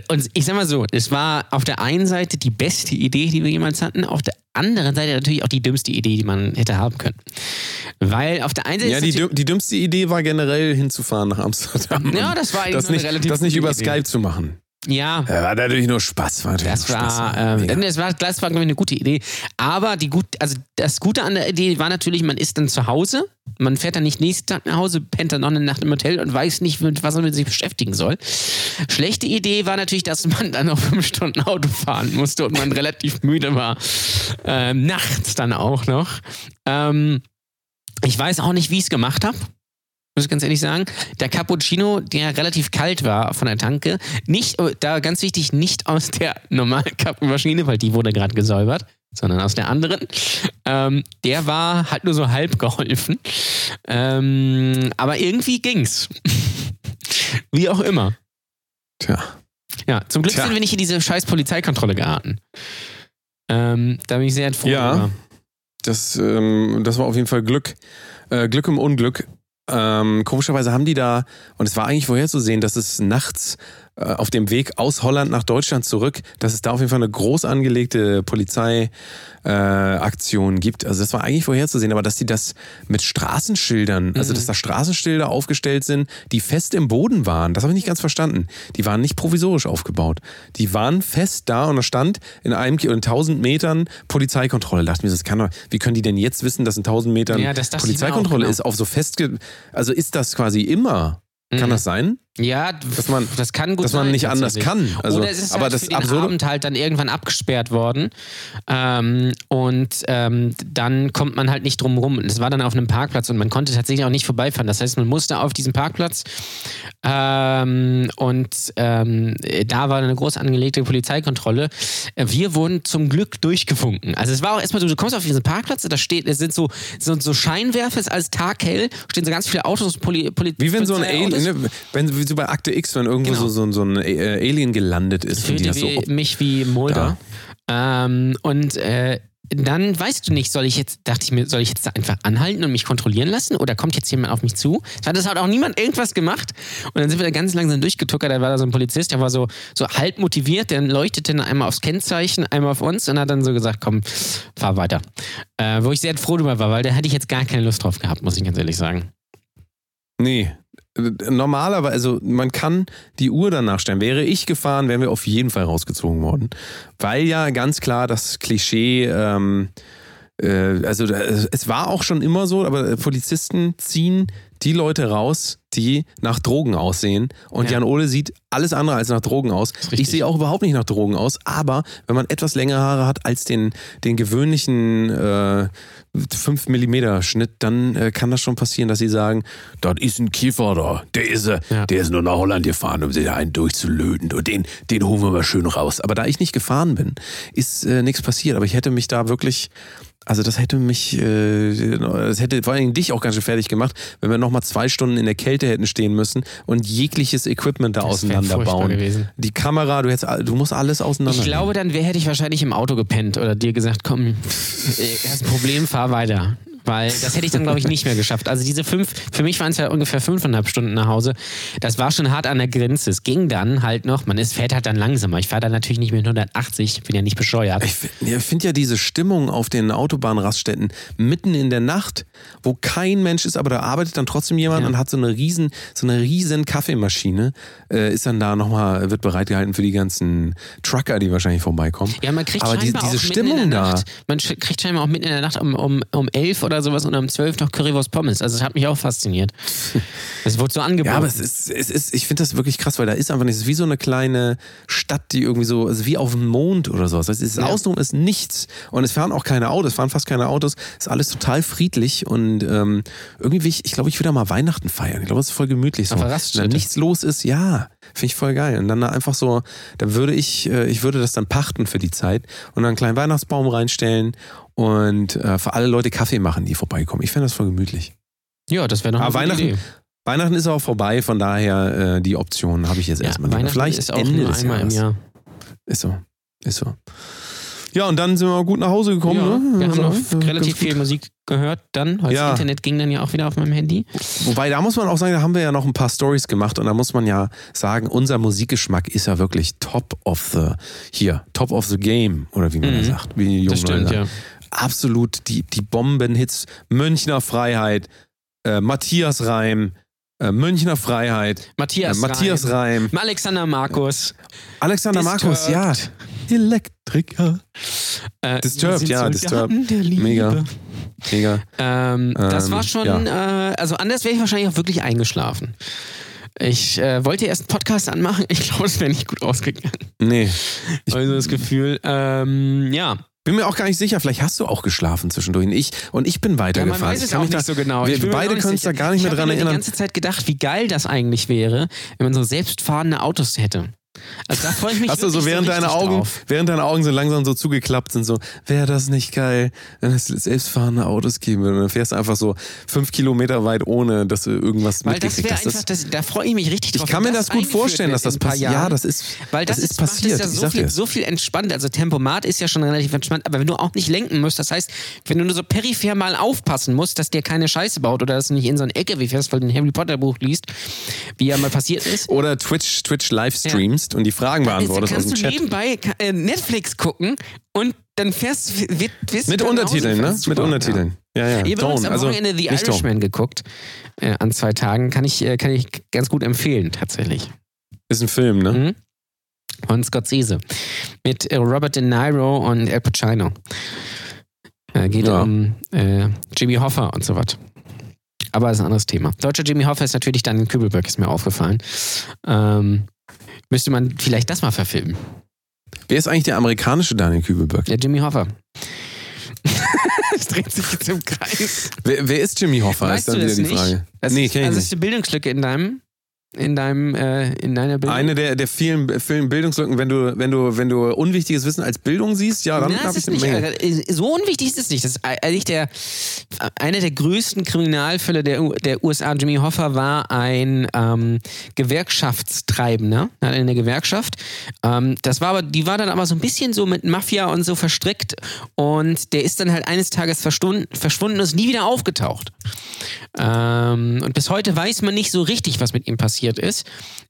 und ich sag mal so, es war auf der einen Seite die beste Idee, die wir jemals hatten, auf der anderen Seite natürlich auch die dümmste Idee, die man hätte haben können. Weil auf der einen Seite Ja, die, die dümmste Idee war generell hinzufahren nach Amsterdam. Ja, das war eigentlich das nicht, relativ das nicht über Idee. Skype zu machen. Ja, Ja, war natürlich nur Spaß. War natürlich Das nur Spaß. war, ähm, das war, das war glaube ich, eine gute Idee. Aber die gut, also das Gute an der Idee war natürlich, man ist dann zu Hause, man fährt dann nicht nächsten Tag nach Hause, pennt dann noch eine Nacht im Hotel und weiß nicht, mit was man sich beschäftigen soll. Schlechte Idee war natürlich, dass man dann noch fünf Stunden Auto fahren musste und man relativ müde war. Ähm, nachts dann auch noch. Ähm, ich weiß auch nicht, wie ich es gemacht habe. Muss ich ganz ehrlich sagen. Der Cappuccino, der relativ kalt war von der Tanke, nicht, äh, da ganz wichtig, nicht aus der normalen Cappuccino-Maschine, weil die wurde gerade gesäubert, sondern aus der anderen. Ähm, der war halt nur so halb geholfen. Ähm, aber irgendwie ging's. Wie auch immer. Tja. Ja, zum Glück Tja. sind wir nicht in diese scheiß Polizeikontrolle geraten. Ähm, da bin ich sehr froh. Ja. drüber. Das, ähm, das war auf jeden Fall Glück. Äh, Glück im Unglück. Ähm, komischerweise haben die da, und es war eigentlich vorherzusehen, dass es nachts auf dem Weg aus Holland nach Deutschland zurück, dass es da auf jeden Fall eine groß angelegte Polizeiaktion äh, gibt. Also das war eigentlich vorherzusehen, aber dass die das mit Straßenschildern, also dass da Straßenschilder aufgestellt sind, die fest im Boden waren, das habe ich nicht ganz verstanden. Die waren nicht provisorisch aufgebaut. Die waren fest da und da stand in einem in 1000 Metern Polizeikontrolle. Da dachte ich mir, das kann doch, wie können die denn jetzt wissen, dass in 1000 Metern Ja, das Polizeikontrolle auch, genau. ist? Auf so festge, also ist das quasi immer? Kann Mhm. das sein? Ja, Dass man- das kann gut dass man sein, nicht anders kann. Also, Oder es ist aber halt das für den Absurde- Abend halt dann irgendwann abgesperrt worden. Ähm, und ähm, dann kommt man halt nicht drum rum. Und es war dann auf einem Parkplatz und man konnte tatsächlich auch nicht vorbeifahren. Das heißt, man musste auf diesen Parkplatz ähm, und ähm, da war eine groß angelegte Polizeikontrolle. Wir wurden zum Glück durchgefunken. Also es war auch erstmal so, du kommst auf diesen Parkplatz, da steht, es sind so, so, so Scheinwerfer, es ist alles taghell, stehen so ganz viele Autos, Poli, Poli, Wie wenn so ein. Alien, ne, wenn so bei Akte X, wenn irgendwo Genau. so, so, so ein äh, Alien gelandet ist. und die fühlte so, mich wie Mulder. Ähm, und äh, dann weißt du nicht, soll ich jetzt, dachte ich mir, soll ich jetzt da einfach anhalten und mich kontrollieren lassen oder kommt jetzt jemand auf mich zu? Hat das hat auch niemand irgendwas gemacht. Und dann sind wir da ganz langsam durchgetuckert. Da war da so ein Polizist, der war so, so halb motiviert, der leuchtete dann einmal aufs Kennzeichen, einmal auf uns und hat dann so gesagt, komm, fahr weiter. Äh, wo ich sehr froh drüber war, weil da hätte ich jetzt gar keine Lust drauf gehabt, muss ich ganz ehrlich sagen. Nee. Normalerweise, also man kann die Uhr danach stellen. Wäre ich gefahren, wären wir auf jeden Fall rausgezogen worden. Weil ja ganz klar das Klischee, ähm, äh, also äh, es war auch schon immer so, aber Polizisten ziehen die Leute raus, die nach Drogen aussehen. Und Ja. Jan Ole sieht alles andere als nach Drogen aus. Ich sehe auch überhaupt nicht nach Drogen aus, aber wenn man etwas längere Haare hat als den, den gewöhnlichen äh, 5 mm Schnitt, dann äh, kann das schon passieren, dass sie sagen, das ist ein Kiefer da, der ist, äh, Ja. der ist nur nach Holland gefahren, um sich da einen durchzulöten. Und den, den holen wir mal schön raus. Aber da ich nicht gefahren bin, ist äh, nichts passiert. Aber ich hätte mich da wirklich, also das hätte mich, äh, das hätte vor allen Dingen dich auch ganz schön fertig gemacht, wenn wir nochmal zwei Stunden in der Kälte hätten stehen müssen und jegliches Equipment da Das auseinanderbauen. gewesen. Die Kamera, du, hättest, du musst alles auseinander. Ich glaube, dann wär, hätte ich wahrscheinlich im Auto gepennt oder dir gesagt, komm, äh, hast ein Problem, fahr weiter. Weil das hätte ich dann, glaube ich, nicht mehr geschafft. Also diese fünf, für mich waren es ja ungefähr fünfeinhalb Stunden nach Hause. Das war schon hart an der Grenze. Es ging dann halt noch, man ist, fährt halt dann langsamer. Ich fahre dann natürlich nicht mit 180, bin ja nicht bescheuert. Ich finde ja diese Stimmung auf den Autobahnraststätten mitten in der Nacht, wo kein Mensch ist, aber da arbeitet dann trotzdem jemand Ja. und hat so eine riesen, so eine riesen Kaffeemaschine, äh, ist dann da nochmal, wird bereitgehalten für die ganzen Trucker, die wahrscheinlich vorbeikommen. Ja, man kriegt aber die, scheinbar diese auch Stimmung da. Man kriegt scheinbar auch mitten in der Nacht um, um, um elf oder sowas und um zwölf noch Currywurst Pommes. Also das hat mich auch fasziniert. Es wurde so angeboten. Ja, aber es ist, es ist, ich finde das wirklich krass, weil da ist einfach nicht, es ist wie so eine kleine Stadt, die irgendwie so, also wie auf dem Mond oder sowas. Das ist, Ja. Außenrum ist nichts. Und es fahren auch keine Autos, es fahren fast keine Autos. Es ist alles total friedlich und ähm, irgendwie, will ich, ich glaube, ich will da mal Weihnachten feiern. Ich glaube, es ist voll gemütlich so. Wenn nichts los ist, ja, finde ich voll geil. Und dann da einfach so, da würde ich, äh, ich würde das dann pachten für die Zeit und dann einen kleinen Weihnachtsbaum reinstellen und äh, für alle Leute Kaffee machen, die vorbeikommen. Ich finde das voll gemütlich. ja, das wäre noch Aber eine gute Weihnachten- Idee. Weihnachten ist auch vorbei, von daher äh, die Option habe ich jetzt Ja, erstmal. Weihnachten Vielleicht ist auch Ende nur des einmal im Jahres. Jahr. Ist so. Ist so. Ja, und dann sind wir gut nach Hause gekommen. ja, ne? wir haben Also, noch äh, relativ viel Musik gehört dann, weil Ja. das Internet ging dann ja auch wieder auf meinem Handy. Wobei, da muss man auch sagen, da haben wir ja noch ein paar Stories gemacht und da muss man ja sagen, unser Musikgeschmack ist ja wirklich top of the, hier, top of the game, oder wie man Mhm. sagt, wie die jungen Das stimmt, Leute ja. Absolut die, die Bombenhits, Münchner Freiheit, äh, Matthias Reim, äh, Münchner Freiheit, äh, Matthias, Matthias Reim, Reim, Alexander Markus. Alexander Markus, ja. Elektriker. Äh, Disturbed, ja, Soldaten Disturbed. Mega. Mega. Ähm, das Ähm, war schon, äh, also anders wäre ich wahrscheinlich auch wirklich eingeschlafen. Ich äh, wollte erst einen Podcast anmachen, ich glaube, es wäre nicht gut ausgegangen. Nee. Also das Gefühl, ähm, ja. Bin mir auch gar nicht sicher, vielleicht hast du auch geschlafen zwischendurch. Und ich, und ich bin ja. weitergefahren. Man weiß Ich es kann auch mich nicht da- so genau. Wir Ich beide können uns da gar nicht mehr ich hab dran erinnern. die ganze Zeit gedacht, wie geil das eigentlich wäre, wenn man so selbstfahrende Autos hätte. Also da freue ich mich Hast du so während deine richtig Augen, drauf. während deine Augen so langsam so zugeklappt sind, so, wäre das nicht geil, wenn es selbstfahrende Autos geben würde. Dann fährst du einfach so fünf Kilometer weit, ohne dass du irgendwas Weil das wäre einfach, Das, das, da freue ich mich richtig drauf. ich kann mir wenn das gut vorstellen, dass das passiert. Ja, das ist, Weil das, das ist ist, passiert. Es ja so viel, dir. so viel entspannt. Also Tempomat ist ja schon relativ entspannt, aber wenn du auch nicht lenken musst, das heißt, wenn du nur so peripher mal aufpassen musst, dass dir keine Scheiße baut oder dass du nicht in so ein Ecke wie fährst, weil du ein Harry Potter Buch liest, wie ja mal passiert ist. Oder Twitch, Twitch Livestreamst und die Fragen beantwortest aus kannst dem du Chat. nebenbei ka- äh, Netflix gucken und dann fährst wird, wirst Mit du Untertiteln, ne? fährst. Mit Super, Untertiteln. Ja, ja. Ja. Ich habe am also Wochenende The. Irishman geguckt. Äh, an zwei Tagen kann ich, äh, kann ich ganz gut empfehlen, tatsächlich. Ist ein Film, ne? Mhm. Von Scorsese. Mit äh, Robert De Niro und Al Pacino. Äh, geht Ja. um äh, Jimmy Hoffa und so was. Aber ist ein anderes Thema. Deutscher Jimmy Hoffa ist natürlich dann in Kübelberg, ist mir aufgefallen. Ähm, müsste man vielleicht das mal verfilmen. Wer ist eigentlich der amerikanische Daniel Kübelberg? Der Jimmy Hoffa. es dreht sich jetzt im Kreis. Wer, wer ist Jimmy Hoffa? Weißt ist dann wieder die nicht? Frage. Das nee, ist, kenn ich also nicht. ist eine Bildungslücke in deinem, in deinem, äh, in deiner Bildung. Eine der, der vielen, vielen Bildungslücken, wenn du, wenn du, wenn du unwichtiges Wissen als Bildung siehst, ja, dann habe es ich eine nicht, Menge. äh, so unwichtig ist es nicht. Das ist eigentlich der, einer der größten Kriminalfälle der, der USA. Jimmy Hoffa war ein ähm, Gewerkschaftstreibender, er hat eine Gewerkschaft. Ähm, das war aber, die war dann aber so ein bisschen so mit Mafia und so verstrickt und der ist dann halt eines Tages verschwunden, verschwunden und ist nie wieder aufgetaucht. Ähm, und bis heute weiß man nicht so richtig, was mit ihm passiert ist.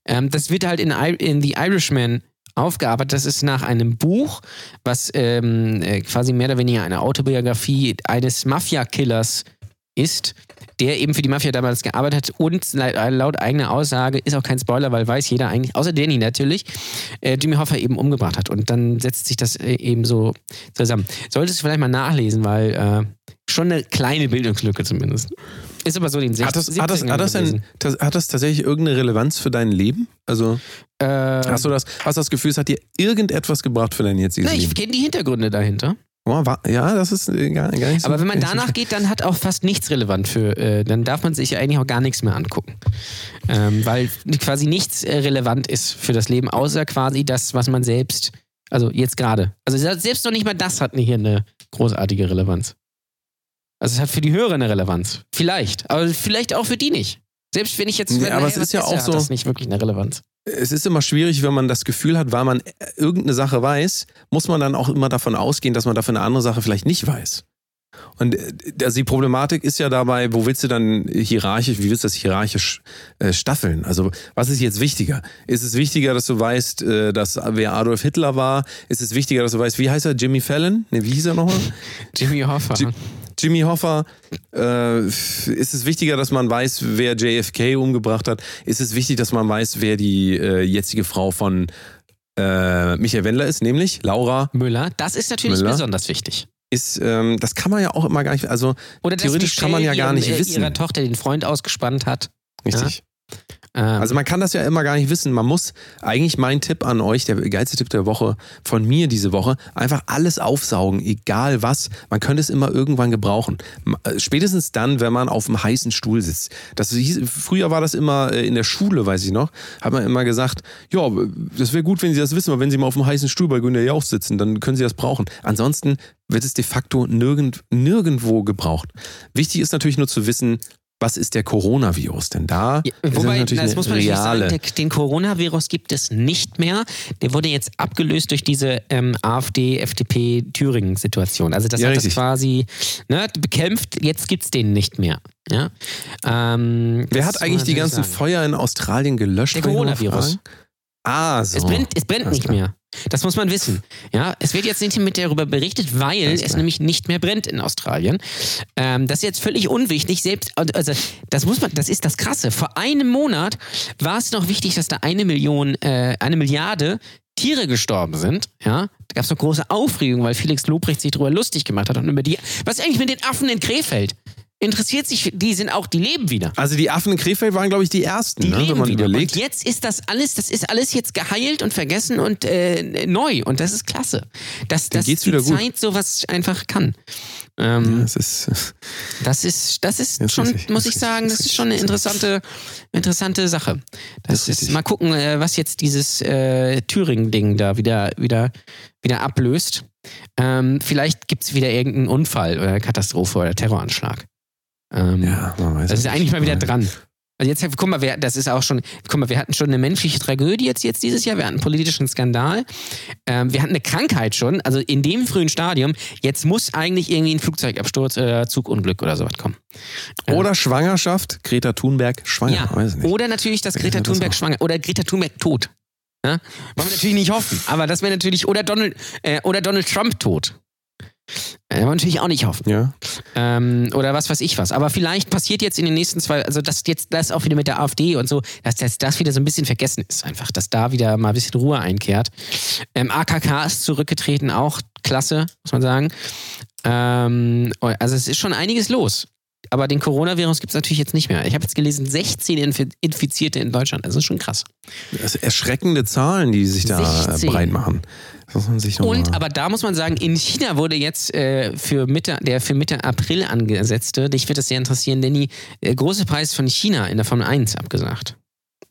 Ähm, das wird halt in, in The Irishman aufgearbeitet. Das ist nach einem Buch, was ähm, äh, quasi mehr oder weniger eine Autobiografie eines Mafia-Killers ist, der eben für die Mafia damals gearbeitet hat und la- laut eigener Aussage, ist auch kein Spoiler, weil weiß jeder eigentlich, außer Danny natürlich, äh, Jimmy Hoffa eben umgebracht hat. Und dann setzt sich das äh, eben so zusammen. Solltest du vielleicht mal nachlesen, weil äh, schon eine kleine Bildungslücke zumindest. Ist aber so den 16, Hat das, hat, das, hat, das das, hat das tatsächlich irgendeine Relevanz für dein Leben? Also äh, hast du das, hast das Gefühl, es hat dir irgendetwas gebracht für dein jetziges na, ich Leben? kenne die Hintergründe dahinter. Oh, ja, das ist äh, gar, gar nicht so. Aber wenn man danach geht, dann hat auch fast nichts relevant für, äh, dann darf man sich ja eigentlich auch gar nichts mehr angucken. Ähm, weil quasi nichts äh, relevant ist für das Leben, außer quasi das, was man selbst, also jetzt gerade. Also selbst noch nicht mal das hat hier eine großartige Relevanz. Also es hat für die Hörer eine Relevanz. Vielleicht. Aber vielleicht auch für die nicht. Selbst wenn ich jetzt. Nee, wenn aber man es ist ja auch hat so- das nicht wirklich eine Relevanz. es ist immer schwierig, wenn man das Gefühl hat, weil man irgendeine Sache weiß, muss man dann auch immer davon ausgehen, dass man dafür eine andere Sache vielleicht nicht weiß. Und äh, also die Problematik ist ja dabei, wo willst du dann hierarchisch, wie willst du das hierarchisch äh, staffeln? Also was ist jetzt wichtiger? Ist es wichtiger, dass du weißt, äh, dass wer Adolf Hitler war? Ist es wichtiger, dass du weißt, wie heißt er? Jimmy Fallon? Ne, wie hieß er nochmal? Jimmy Hoffa. Jim- Jimmy Hoffa, äh, ist es wichtiger, dass man weiß, wer JFK umgebracht hat? Ist es wichtig, dass man weiß, wer die äh, jetzige Frau von äh, Michael Wendler ist, nämlich Laura Müller, das ist natürlich Müller. besonders wichtig. ist, ähm, das kann man ja auch immer gar nicht, also Oder Theoretisch kann man ja gar nicht ihrem, äh, wissen. ihrer Tochter den Freund ausgespannt hat. richtig. Ähm, Also man kann das ja immer gar nicht wissen. Man muss eigentlich mein Tipp an euch, der geilste Tipp der Woche von mir diese Woche, einfach alles aufsaugen, egal was. Man könnte es immer irgendwann gebrauchen. Äh, Spätestens dann, wenn man auf einem heißen Stuhl sitzt. Das hieß, früher war das immer äh, in der Schule, weiß ich noch, hat man immer gesagt, ja, das wäre gut, wenn Sie das wissen, aber wenn Sie mal auf einem heißen Stuhl bei Günter Jauch sitzen, dann können Sie das brauchen. Ansonsten wird es de facto nirgend, nirgendwo gebraucht. Wichtig ist natürlich nur zu wissen, was ist der Coronavirus? Denn da Ja, wobei, das eine muss man natürlich reale. sagen, den Coronavirus gibt es nicht mehr. Der wurde jetzt abgelöst durch diese ähm, AfD-FDP-Thüringen-Situation. Also das Ja, hat das richtig. quasi ne, bekämpft, jetzt gibt es den nicht mehr. Ja? Ähm, Wer das hat eigentlich die ganzen sagen. Feuer in Australien gelöscht? Der Coronavirus. Ah, so. Es brennt, es brennt nicht mehr. Das muss man wissen. Ja, es wird jetzt nicht mehr darüber berichtet, weil es nämlich nicht mehr brennt in Australien. Ähm, das ist jetzt völlig unwichtig. Selbst, also das muss man, das ist das Krasse. Vor einem Monat war es noch wichtig, dass da eine Million, äh, eine Milliarde Tiere gestorben sind. Ja, da gab es noch große Aufregung, weil Felix Lobrecht sich darüber lustig gemacht hat und über die. Was ist eigentlich mit den Affen in Krefeld? Interessiert sich, die sind auch, die leben wieder. Also die Affen in Krefeld waren, glaube ich, die ersten, Die ne, wenn leben man wieder. überlegt. Und jetzt ist das alles, das ist alles jetzt geheilt und vergessen und äh, neu. Und das ist klasse. Dass, dass geht's die wieder gut. Zeit sowas einfach kann. Ähm, Das ist, Das ist, das ist Das ist schon, richtig, muss das ich sagen, das ist das schon eine interessante, interessante Sache. Das, ist ist, mal gucken, äh, was jetzt dieses äh, Thüringen-Ding da wieder, wieder, wieder ablöst. Ähm, vielleicht gibt es wieder irgendeinen Unfall oder Katastrophe oder Terroranschlag. Ähm, ja, man weiß das ist eigentlich mal wieder dran. Also jetzt, guck mal, wir, das ist auch schon, guck mal, wir hatten schon eine menschliche Tragödie jetzt, jetzt dieses Jahr, wir hatten einen politischen Skandal, ähm, wir hatten eine Krankheit schon, also in dem frühen Stadium, jetzt muss eigentlich irgendwie ein Flugzeugabsturz oder Zugunglück oder sowas kommen. Oder Schwangerschaft, Greta Thunberg schwanger, Ja, oder natürlich, dass Greta das Thunberg auch. schwanger, oder Greta Thunberg tot. Ja? Wollen wir natürlich nicht hoffen, aber das wäre natürlich, oder Donald, äh, oder Donald Trump tot. Äh, wollen natürlich auch nicht hoffen. Ja, Ähm, oder was weiß ich was. Aber vielleicht passiert jetzt in den nächsten zwei, also dass jetzt das auch wieder mit der AfD und so, dass das, das wieder so ein bisschen vergessen ist, einfach, dass da wieder mal ein bisschen Ruhe einkehrt. Ähm, AKK ist zurückgetreten, auch klasse, muss man sagen. Ähm, also es ist schon einiges los. Aber den Coronavirus gibt es natürlich jetzt nicht mehr. Ich habe jetzt gelesen, 16 Infi- Infizierte in Deutschland. Das ist schon krass. das sind erschreckende Zahlen, die sich da äh, 16. breit machen. Und aber da muss man sagen, in China wurde jetzt äh, für Mitte, der für Mitte April angesetzte, dich wird das sehr interessieren, denn die äh, große Preis von China in der Formel 1 abgesagt.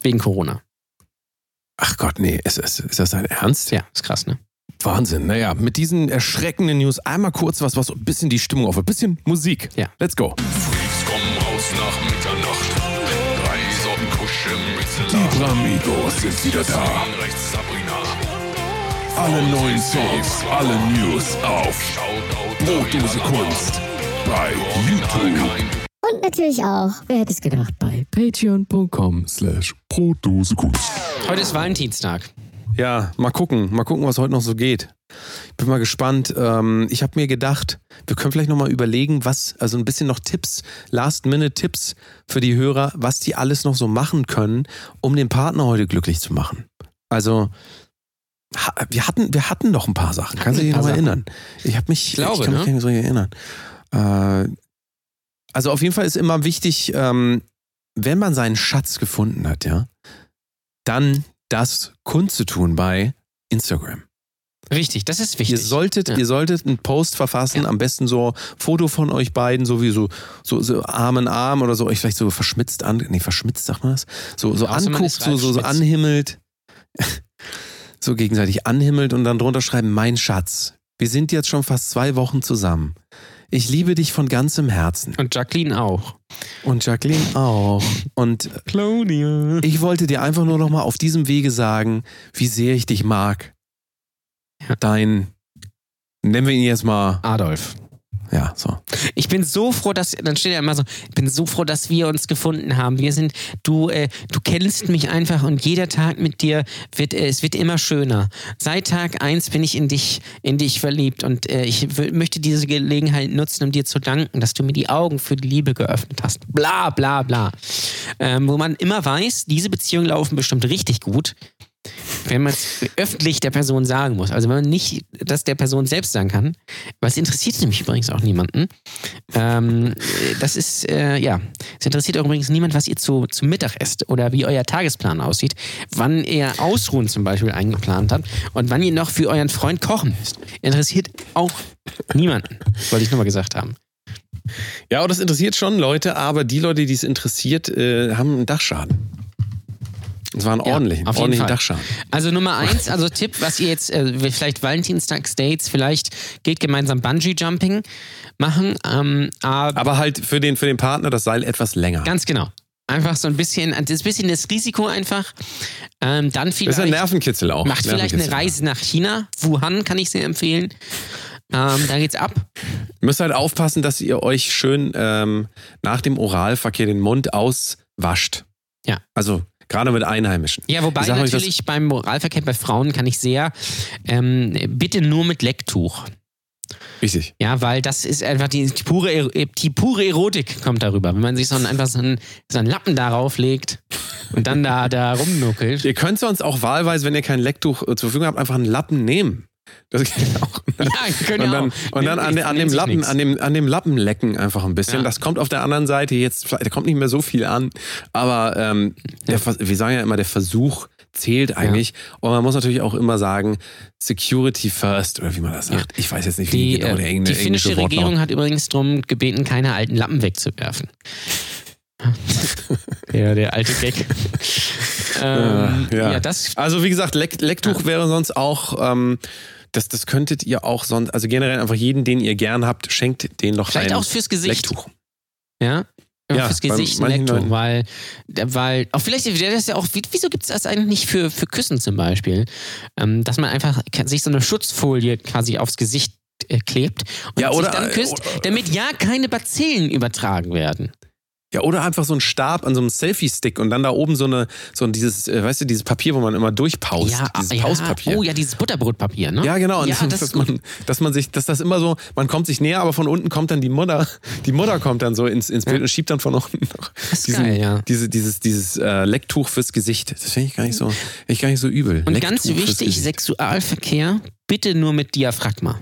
Wegen Corona. Ach Gott, nee, ist, ist, ist das dein Ernst? Ja, ist krass, ne? Wahnsinn. Naja, mit diesen erschreckenden News einmal kurz was, was ein bisschen die Stimmung auf. Ein bisschen Musik. Ja. Let's go. Freaks kommen raus nach Mitternacht. Drei Sorten Kuscheln mit Die Bramigos sind wieder da. Rechts Sabrina. Alle neuen Songs, alle News auf Shoutout. Brotdose Kunst bei YouTube. Und natürlich auch, wer hätte es gedacht, bei Patreon.com Slash Brotdose Kunst. Heute ist Valentinstag. Ja, mal gucken, mal gucken, was heute noch so geht. Ich bin mal gespannt. Ähm, ich habe mir gedacht, wir können vielleicht nochmal überlegen, was, also ein bisschen noch Tipps, Last-Minute-Tipps für die Hörer, was die alles noch so machen können, um den Partner heute glücklich zu machen. Also, wir hatten, wir hatten doch ein paar Sachen. Kannst du dich noch paar erinnern? Ich habe mich, Ich glaube, ich kann mich ne? nicht so erinnern. Äh, Also auf jeden Fall ist immer wichtig, ähm, wenn man seinen Schatz gefunden hat, ja, dann das kundzutun bei Instagram. Richtig, das ist wichtig. Ihr solltet, Ja. ihr solltet einen Post verfassen, Ja. am besten so Foto von euch beiden, so wie so, so, so Arm in Arm oder so, euch vielleicht so verschmitzt an, nee, verschmitzt sagt man das? So, so Außer anguckt, so, so, so anhimmelt. so gegenseitig anhimmelt und dann drunter schreiben, mein Schatz, wir sind jetzt schon fast zwei Wochen zusammen. Ich liebe dich von ganzem Herzen. Und Jacqueline auch. Und Jacqueline auch. Und Claudia. ich wollte dir einfach nur noch mal auf diesem Wege sagen, wie sehr ich dich mag. Ja. Dein, nennen wir ihn jetzt mal, Adolf. Ja, so. Ich bin so froh, dass, dann steht ja immer so, ich bin so froh, dass wir uns gefunden haben. Wir sind, du, äh, du kennst mich einfach und jeder Tag mit dir wird, äh, es wird immer schöner. Seit Tag eins bin ich in dich, in dich verliebt und äh, ich möchte diese Gelegenheit nutzen, um dir zu danken, dass du mir die Augen für die Liebe geöffnet hast. Bla, bla, bla. Ähm, wo man immer weiß, diese Beziehungen laufen bestimmt richtig gut. Wenn man es öffentlich der Person sagen muss. Also wenn man nicht das der Person selbst sagen kann, es interessiert nämlich übrigens auch niemanden. Ähm, das ist, äh, ja, es interessiert auch übrigens niemand, was ihr zu, zu Mittag esst oder wie euer Tagesplan aussieht, wann ihr Ausruhen zum Beispiel eingeplant habt und wann ihr noch für euren Freund kochen müsst. Interessiert auch niemanden, wollte ich nur mal gesagt haben. Ja, aber das interessiert schon Leute, aber die Leute, die es interessiert, äh, haben einen Dachschaden. Und zwar einen Ja, ordentlichen Fall. Dachschaden. Also Nummer eins, also Tipp, was ihr jetzt, äh, vielleicht Valentinstags-Dates, vielleicht geht gemeinsam Bungee-Jumping machen, ähm, aber Aber halt für den, für den Partner das Seil etwas länger. Ganz genau. Einfach so ein bisschen, das bisschen das Risiko einfach. Ähm, dann das ist vielleicht ein Nervenkitzel auch. macht vielleicht eine. Reise nach China. Wuhan kann ich sehr empfehlen. Ähm, da geht's ab. Ihr müsst halt aufpassen, dass ihr euch schön ähm, nach dem Oralverkehr den Mund auswascht. Ja. Also gerade mit Einheimischen. Ja, wobei natürlich beim Moralverkehr bei Frauen kann ich sehr ähm, bitte nur mit Lecktuch. Richtig. Ja, weil das ist einfach die, die, pure, die pure Erotik kommt darüber. Wenn man sich so einen, einfach so einen, so einen Lappen darauf legt und dann da, da rumnuckelt. Ihr könnt sonst auch wahlweise, wenn ihr kein Lecktuch äh, zur Verfügung habt, einfach einen Lappen nehmen. Das geht auch. Ja, können und ja dann, auch. und dann an, an, dem Lappen, an, dem, an dem Lappen lecken einfach ein bisschen. Ja. Das kommt auf der anderen Seite jetzt, da kommt nicht mehr so viel an, aber ähm, der, wir sagen ja immer, der Versuch zählt eigentlich. Und man muss natürlich auch immer sagen, Security first, oder wie man das sagt. Ich weiß jetzt nicht, wie Die, genau der äh, Engl- die finnische englische. Regierung hat übrigens darum gebeten, keine alten Lappen wegzuwerfen. ja, der alte Gag. ähm, Ja. ja. das. Also wie gesagt, Leck, Lecktuch wäre sonst auch, ähm, das, das könntet ihr auch sonst, also generell einfach jeden, den ihr gern habt, schenkt den doch Vielleicht ein auch fürs Gesicht. Lecktuch. Ja. Ja, fürs Gesicht ein Leuten. weil, weil, auch vielleicht, das ist ja auch, wie- wieso gibt es das eigentlich nicht für, für Küssen zum Beispiel? Ähm, dass man einfach sich so eine Schutzfolie quasi aufs Gesicht äh, klebt und Ja, oder- sich dann küsst, oder- damit ja keine Bazillen übertragen werden. Ja, oder einfach so ein Stab an so einem Selfie-Stick und dann da oben so eine, so ein dieses, äh, weißt du, dieses Papier, wo man immer durchpaust. ja, dieses ja, Pauspapier. oh ja, dieses Butterbrotpapier, ne? Ja, genau. Und Ja, das dass, man, dass man sich, dass das immer so, man kommt sich näher, aber von unten kommt dann die Mutter, die Mutter kommt dann so ins, ins Bild und schiebt dann von unten noch diesen, geil, ja. diese, dieses, dieses äh, Lecktuch fürs Gesicht. Das finde ich gar nicht so, ich gar nicht so übel. Und Lecktuch ganz wichtig. Sexualverkehr bitte nur mit Diaphragma.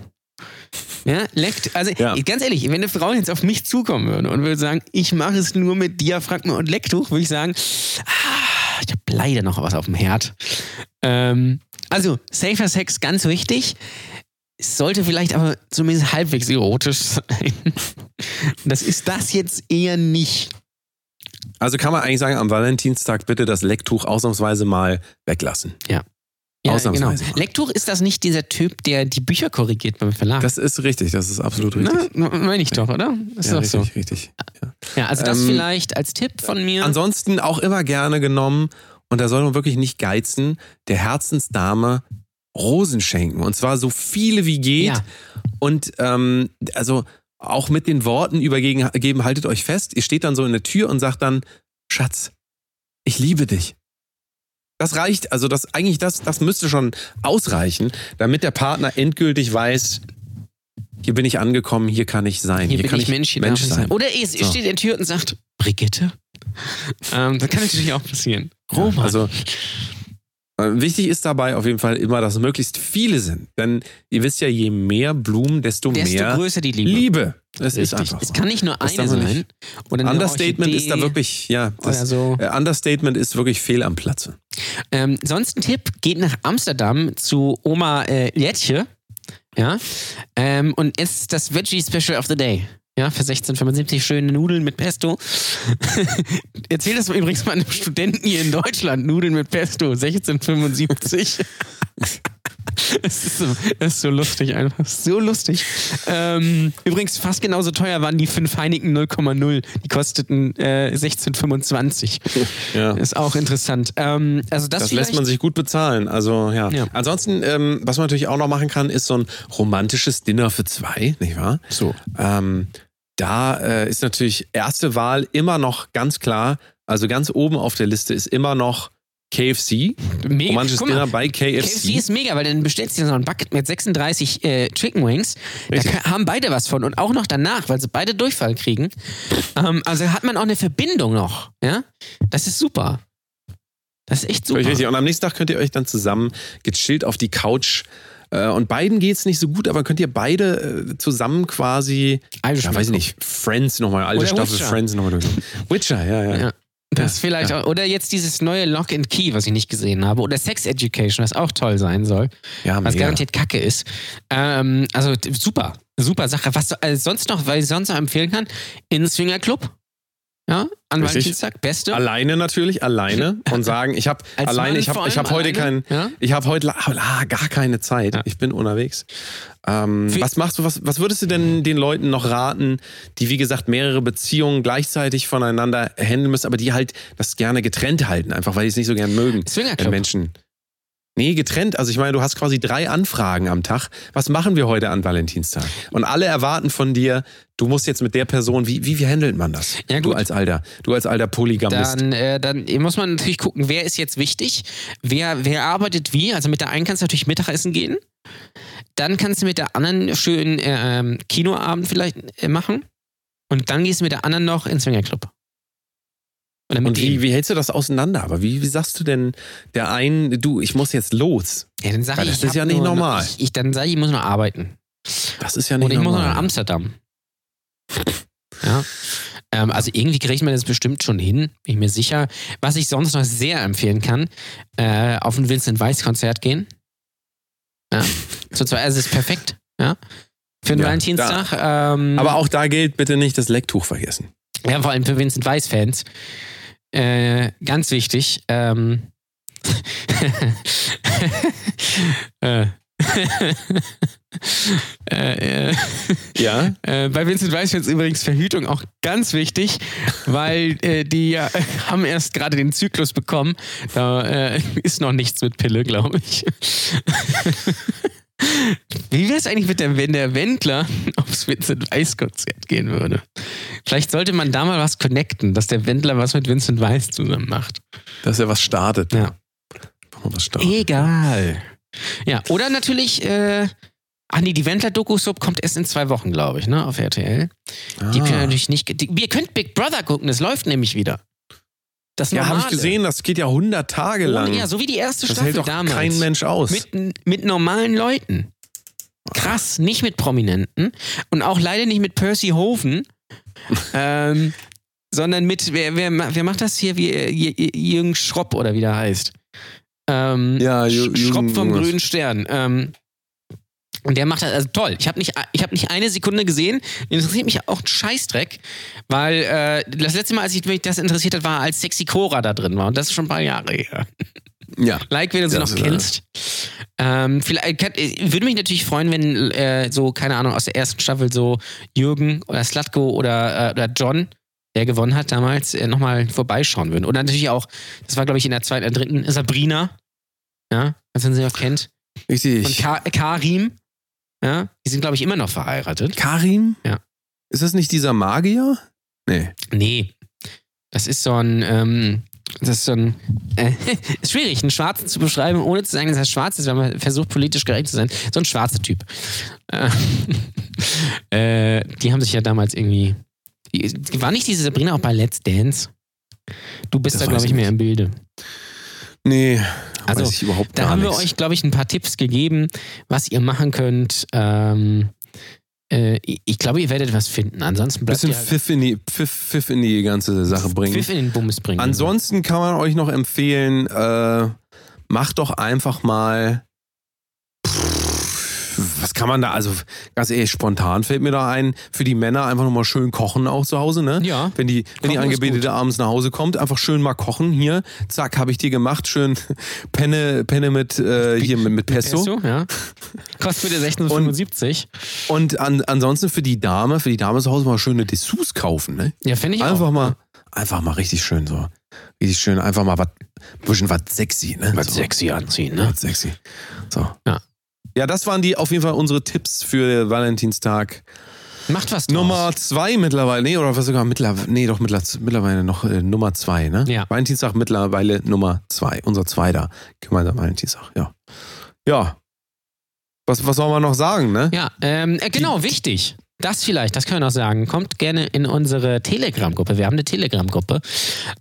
Ja, leckt, also Ja. ganz ehrlich, wenn eine Frau jetzt auf mich zukommen würde und würde sagen, ich mache es nur mit Diaphragma und Lecktuch, würde ich sagen, ah, ich habe leider noch was auf dem Herd. Ähm, also, safer Sex ganz wichtig. Es sollte vielleicht aber zumindest halbwegs erotisch sein. Das ist das jetzt eher nicht. Also kann man eigentlich sagen, am Valentinstag bitte das Lecktuch ausnahmsweise mal weglassen. Ja, Ausnahmsweise genau. Lecktuch ist das nicht dieser Typ, der die Bücher korrigiert beim Verlag? Das ist richtig, das ist absolut richtig. Na, meine ich doch, oder? Ist ja, doch richtig, so. richtig. Ja. Ja, also das Ähm, vielleicht als Tipp von mir. Ansonsten auch immer gerne genommen, und da soll man wirklich nicht geizen, der Herzensdame Rosen schenken. Und zwar so viele wie geht. Ja. Und ähm, also auch mit den Worten übergeben, haltet euch fest. Ihr steht dann so in der Tür und sagt dann, Schatz, ich liebe dich. Das reicht, also das eigentlich das, das müsste schon ausreichen, damit der Partner endgültig weiß, hier bin ich angekommen, hier kann ich sein, hier hier, bin kann ich Mensch, hier Mensch ich sein. sein. Oder er So. steht in der Tür und sagt, Brigitte. Ähm, das kann natürlich auch passieren. Roman. Also Äh, Wichtig ist dabei auf jeden Fall immer, dass möglichst viele sind. Denn ihr wisst ja, je mehr Blumen, desto, Desto mehr größer die Liebe. Liebe. Es ist Richtig. einfach Es so. kann nicht nur Das eine man sein. nicht. Oder eine Understatement ist da Orchidee wirklich, ja, das so. äh, Understatement ist wirklich fehl am Platze. Ähm, sonst ein Tipp, geht nach Amsterdam zu Oma äh, Letje. Ja. Ähm, und isst das Veggie Special of the Day. Ja, für 16,75 schöne Nudeln mit Pesto. Erzähl das übrigens mal einem Studenten hier in Deutschland. Nudeln mit Pesto, 16,75. Es ist, so, ist so lustig einfach. So lustig. Ähm, übrigens, fast genauso teuer waren die fünf Heineken 0,0. Die kosteten äh, 16,25. Ja. Ist auch interessant. Ähm, also das Das lässt man sich gut bezahlen. Also ja. Ja. Ansonsten, ähm, was man natürlich auch noch machen kann, ist so ein romantisches Dinner für zwei, nicht wahr? So. Ähm, da äh, ist natürlich erste Wahl immer noch ganz klar. Also ganz oben auf der Liste ist immer noch KFC. Mega. Romantisches mal, Dinner bei KFC KFC. ist mega, weil dann bestellst du dir so ein Bucket mit 36 äh, Chicken Wings. Da Richtig. ka- haben beide was von und auch noch danach, weil sie beide Durchfall kriegen. Ähm, also hat man auch eine Verbindung noch. Ja, das ist super. Das ist echt super. Richtig. Und am nächsten Tag könnt ihr euch dann zusammen gechillt auf die Couch. Äh, und beiden geht's nicht so gut, aber könnt ihr beide äh, zusammen quasi, Irish ja, weiß ich nicht, Friends nochmal, alte Oder Staffel Witcher. Friends nochmal durch. Witcher, ja, ja. Ja. Das Ja, vielleicht auch, oder jetzt dieses neue Lock and Key, was ich nicht gesehen habe, oder Sex Education, was auch toll sein soll, Ja, was garantiert Kacke ist. Ähm, also super, super Sache. Was du äh, sonst noch, weil ich sonst noch empfehlen kann, in Swinger Club. Ja, an Richtig. Valentinstag, beste. Alleine natürlich, alleine und sagen, ich habe alleine, ich habe ich hab allem heute alleine? kein, Ja? ich habe heute la- gar keine Zeit. Ja. Ich bin unterwegs. Ähm, was machst du? Was, was würdest du denn den Leuten noch raten, die wie gesagt mehrere Beziehungen gleichzeitig voneinander handeln müssen, aber die halt das gerne getrennt halten, einfach weil die es nicht so gern mögen, wenn. Menschen. Nee, getrennt. Also ich meine, du hast quasi drei Anfragen am Tag. Was machen wir heute an Valentinstag? Und alle erwarten von dir, du musst jetzt mit der Person, wie, wie, wie handelt man das? Ja, du als alter, du als alter Polygamist. Dann, äh, dann muss man natürlich gucken, wer ist jetzt wichtig, wer, wer arbeitet wie. Also mit der einen kannst du natürlich Mittagessen gehen. Dann kannst du mit der anderen schön äh, Kinoabend vielleicht äh, machen. Und dann gehst du mit der anderen noch ins Swingerclub. Mit Und wie, wie hältst du das auseinander? Aber wie, wie sagst du denn der einen, du, ich muss jetzt los? Ja, dann sag Weil ich, das ich ist ja nicht normal. Ich, ich, dann sage ich, ich muss noch arbeiten. Das ist ja nicht Oder ich muss noch normal. nach Amsterdam. Ja. Ähm, also irgendwie kriegt man das bestimmt schon hin, bin ich mir sicher. Was ich sonst noch sehr empfehlen kann, äh, auf ein Vincent Weiss Konzert gehen. Ja. So zwar, also es ist perfekt, ja. Für den Ja, Valentinstag. Ähm, Aber auch da gilt bitte nicht das Lecktuch vergessen. ja, vor allem für Vincent Weiss Fans. Äh, ganz wichtig. Ähm, äh, äh, äh, Ja? Äh, bei Vincent Weiss ist übrigens Verhütung auch ganz wichtig, weil äh, die haben erst gerade den Zyklus bekommen. Da äh, ist noch nichts mit Pille, glaube ich. Wie wäre es eigentlich mit der, wenn der Wendler aufs Vincent Weiss Konzert gehen würde? Vielleicht sollte man da mal was connecten, dass der Wendler was mit Vincent Weiss zusammen macht. Dass er was startet. Ja. Was startet. Egal. Ja, oder natürlich, äh, ach nee, die Wendler-Doku-Sub kommt erst in zwei Wochen, glaube ich, ne, auf RTL. Die können Ah. natürlich nicht. Die, ihr könnt Big Brother gucken, das läuft nämlich wieder. Das Ja, habe ich gesehen, das geht ja 100 Tage lang. Ja, so wie die erste das Staffel hält doch damals. kein Mensch aus. Mit, mit normalen Leuten. Krass, nicht mit Prominenten und auch leider nicht mit Percy Hoven, ähm, sondern mit, wer, wer, wer macht das hier? Wie, äh, Jürgen Schropp oder wie der heißt. Ähm, Ja, Jü- Sch- Schropp Jürgen vom irgendwas. Grünen Stern. Ähm, und der macht das, also toll. Ich habe nicht, ich hab nicht eine Sekunde gesehen. Interessiert mich auch ein Scheißdreck, weil äh, das letzte Mal, als ich mich das interessiert hat, war, als Sexy Cora da drin war. Und das ist schon ein paar Jahre her. Ja. Like, wenn du sie noch äh, kennst. Ähm, vielleicht, kann, äh, würde mich natürlich freuen, wenn äh, so, keine Ahnung, aus der ersten Staffel so Jürgen oder Slatko oder, äh, oder John, der gewonnen hat damals, äh, nochmal vorbeischauen würden. Und natürlich auch, das war, glaube ich, in der zweiten, äh, dritten, Sabrina. Ja, als man sie noch kennt. Und Richtig. Ka Karim. Ja, die sind, glaube ich, immer noch verheiratet. Karim? Ja. Ist das nicht dieser Magier? Nee. Nee. Das ist so ein, ähm, das ist so ein, äh, ist schwierig, einen Schwarzen zu beschreiben, ohne zu sagen, dass er schwarz ist, wenn man versucht, politisch korrekt zu sein. So ein schwarzer Typ. Äh, äh, die haben sich ja damals irgendwie, war nicht diese Sabrina auch bei Let's Dance? Du bist Das da, glaube ich, mehr im Bilde. Nee. Also, weiß ich überhaupt Da haben wir nichts. euch, glaube ich, ein paar Tipps gegeben, was ihr machen könnt. Ähm, äh, ich glaube, ihr werdet was finden. Ansonsten bleibt bisschen halt Pfiff in, die, Pfiff, Pfiff in die ganze Sache bringen. Pfiff in den Bums bringen. Ansonsten kann man euch noch empfehlen, äh, macht doch einfach mal. Pff, kann man da, also ganz ehrlich, spontan fällt mir da ein, für die Männer einfach nochmal schön kochen auch zu Hause, ne? Ja. Wenn die, wenn die Angebetete abends nach Hause kommt, einfach schön mal kochen. Hier, zack, habe ich dir gemacht. Schön Penne, Penne mit, äh, hier mit, mit Pesto. Pesto, ja. Kostet wieder 16,75. Und an, ansonsten für die Dame, für die Dame zu Hause mal schöne Dessous kaufen, ne? Ja, finde ich Einfach auch. mal, einfach mal richtig schön so. Richtig schön, einfach mal was, bisschen was sexy, ne? Was so. sexy anziehen, ne? Was sexy. So. Ja. Ja, das waren die auf jeden Fall unsere Tipps für Valentinstag. Macht was draus. Nummer zwei mittlerweile, nee, oder was sogar mittlerweile, nee, doch mittler- mittlerweile noch äh, Nummer zwei, ne? Ja. Valentinstag mittlerweile Nummer zwei, unser zweiter gemeinsamer Valentinstag, ja. Ja. Was, was soll man noch sagen, ne? Ja, ähm, äh, genau, wichtig. Das vielleicht, das können wir noch sagen. Kommt gerne in unsere Telegram-Gruppe. Wir haben eine Telegram-Gruppe.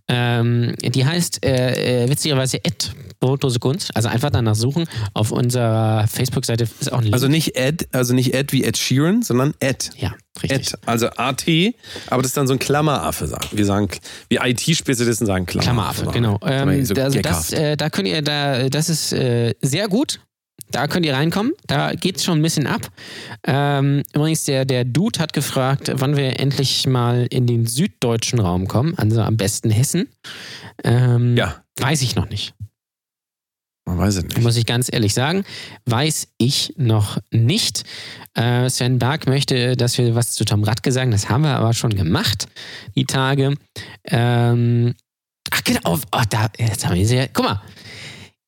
Ähm, die heißt äh, äh, witzigerweise Ed Brotlose Kunst. Also einfach danach suchen. Auf unserer Facebook-Seite ist auch ein Link. Also nicht Ed, also nicht Ed wie Ed Sheeran, sondern Ed. ja, richtig. Ed, also AT, aber das ist dann so ein Klammeraffe. Wir sagen, wir IT-Spezialisten sagen Klammeraffe. Klammeraffe, genau. Ähm, so also das, äh, da könnt ihr, da, das ist äh, sehr gut. Da könnt ihr reinkommen. Da geht's schon ein bisschen ab. Ähm, übrigens, der, der Dude hat gefragt, wann wir endlich mal in den süddeutschen Raum kommen. Also am besten Hessen. Ähm, ja, Weiß ich noch nicht. man weiß es nicht. Muss ich ganz ehrlich sagen. Weiß ich noch nicht. Äh, Sven Berg möchte, dass wir was zu Tom Radke sagen. Das haben wir aber schon gemacht, die Tage. Ähm, ach, genau. Oh, da, jetzt haben wir sehr. Guck mal.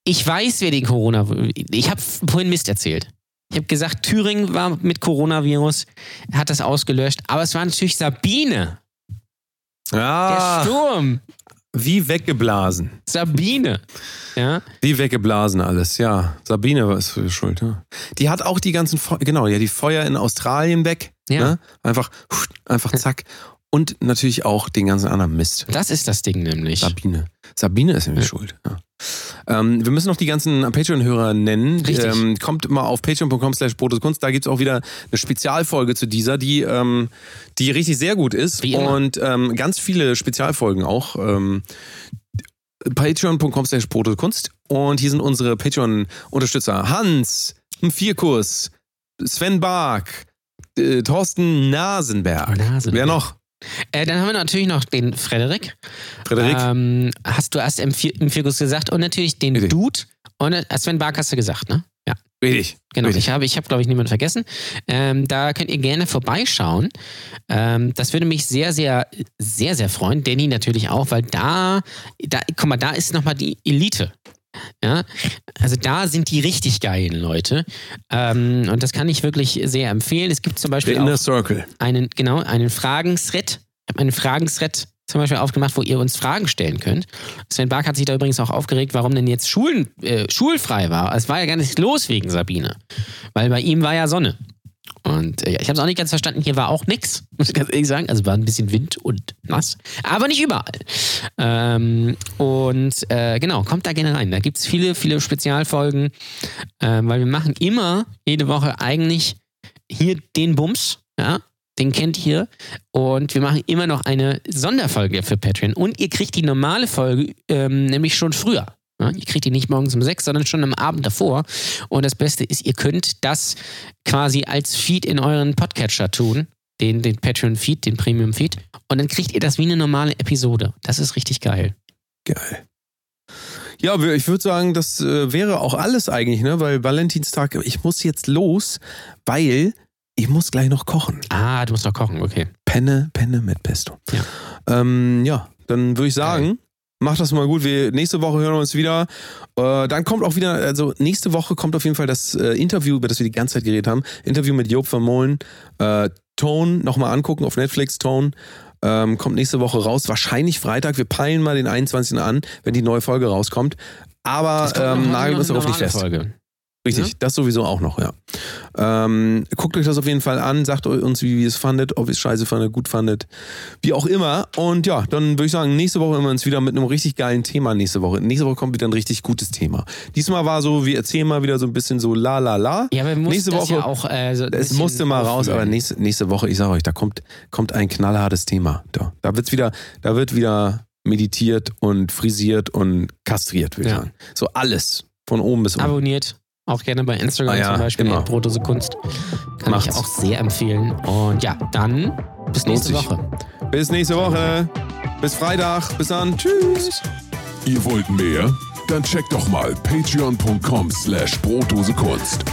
Ich weiß, wer den Corona. Ich habe vorhin Mist erzählt. Ich habe gesagt, Thüringen war mit Coronavirus, hat das ausgelöscht. Aber es war natürlich Sabine. Der Ja, Sturm. wie weggeblasen. Sabine. Ja. Wie weggeblasen alles, ja. Sabine war es für schuld, ja. Die hat auch die ganzen, Feu genau, ja, die Feuer in Australien weg. Ja. Ne? Einfach, einfach zack. Und natürlich auch den ganzen anderen Mist. Das ist das Ding nämlich. Sabine. Sabine ist nämlich schuld. Ja. Ähm, wir müssen noch die ganzen Patreon-Hörer nennen. Richtig. Ähm, kommt mal auf patreon.com slash Kunst. Da gibt's auch wieder eine Spezialfolge zu dieser, die, ähm, die richtig sehr gut ist. Und ähm, ganz viele Spezialfolgen auch. Ähm, patreon.com slash Kunst. Und hier sind unsere Patreon-Unterstützer. Hans, Vierkurs, Sven Bark, äh, Thorsten Nasenberg. Nasenberg. Wer noch? Äh, dann haben wir natürlich noch den Frederik. Frederik? Ähm, hast du erst im, im Vierkus gesagt und natürlich den Richtig. Dude und äh, Sven Bark hast du gesagt, ne? Ja, Richtig. genau. Richtig. Ich habe, ich habe glaube ich, niemanden vergessen. Ähm, da könnt ihr gerne vorbeischauen. Ähm, das würde mich sehr, sehr, sehr, sehr freuen. Danny natürlich auch, weil da, da guck mal, da ist nochmal die Elite. Ja, also da sind die richtig geilen Leute. Ähm, und das kann ich wirklich sehr empfehlen. Es gibt zum Beispiel auch Inner Circle. einen, genau, einen Fragen-Thread. Ich habe einen Fragen-Thread zum Beispiel aufgemacht, wo ihr uns Fragen stellen könnt. Sven Bark hat sich da übrigens auch aufgeregt, warum denn jetzt Schulen, äh, schulfrei war. Es war ja gar nicht los wegen Sabine. Weil bei ihm war ja Sonne. Und äh, ich habe es auch nicht ganz verstanden, hier war auch nichts, muss ich ganz ehrlich sagen. Also war ein bisschen Wind und nass, aber nicht überall. Ähm, und äh, genau, kommt da gerne rein. Da gibt es viele, viele Spezialfolgen, ähm, weil wir machen immer jede Woche eigentlich hier den Bums, ja, den kennt ihr. Und wir machen immer noch eine Sonderfolge für Patreon. Und ihr kriegt die normale Folge ähm, nämlich schon früher. Ja, ihr kriegt die nicht morgens um sechs, sondern schon am Abend davor. Und das Beste ist, ihr könnt das quasi als Feed in euren Podcatcher tun. Den, den Patreon-Feed, den Premium-Feed. Und dann kriegt ihr das wie eine normale Episode. Das ist richtig geil. Geil. Ja, ich würde sagen, das äh, wäre auch alles eigentlich, ne? Weil Valentinstag, ich muss jetzt los, weil ich muss gleich noch kochen. Ah, du musst doch kochen, okay. Penne, Penne mit Pesto. Ja. Ähm, ja, dann würde ich sagen, macht das mal gut. Wir, nächste Woche hören wir uns wieder. Äh, dann kommt auch wieder, also nächste Woche kommt auf jeden Fall das äh, Interview, über das wir die ganze Zeit geredet haben. Interview mit Job Vermohlen. Äh, Tone nochmal angucken auf Netflix, Tone. Ähm, kommt nächste Woche raus, wahrscheinlich Freitag. Wir peilen mal den 21. an, wenn die neue Folge rauskommt. Aber ähm, nageln uns darauf nicht fest. Folge. Richtig, Ja? das sowieso auch noch, ja. Ähm, guckt euch das auf jeden Fall an, sagt uns, wie ihr es fandet, ob ihr es scheiße fandet, gut fandet, wie auch immer. Und ja, dann würde ich sagen, nächste Woche wir uns wieder mit einem richtig geilen Thema nächste Woche. Nächste Woche kommt wieder ein richtig gutes Thema. Diesmal war so, wir erzählen mal wieder so ein bisschen so la la la. Ja, aber wir mussten nächste das Woche, ja auch. Äh, so es musste mal raus, aber nächste, nächste Woche, ich sage euch, da kommt, kommt ein knallhartes Thema. Da, da wird's wieder, da wird wieder meditiert und frisiert und kastriert, würde ich Ja. sagen. So alles. Von oben bis unten. Abonniert. Auch gerne bei Instagram Ah ja, zum Beispiel. immer. Brotose Kunst. Kann Macht's. ich auch sehr empfehlen. Und ja, dann bis Lohnt nächste sich. Woche. Bis nächste Woche. Bis Freitag. Bis dann. Tschüss. Ihr wollt mehr? Dann checkt doch mal patreon.com slash Brotdose Kunst.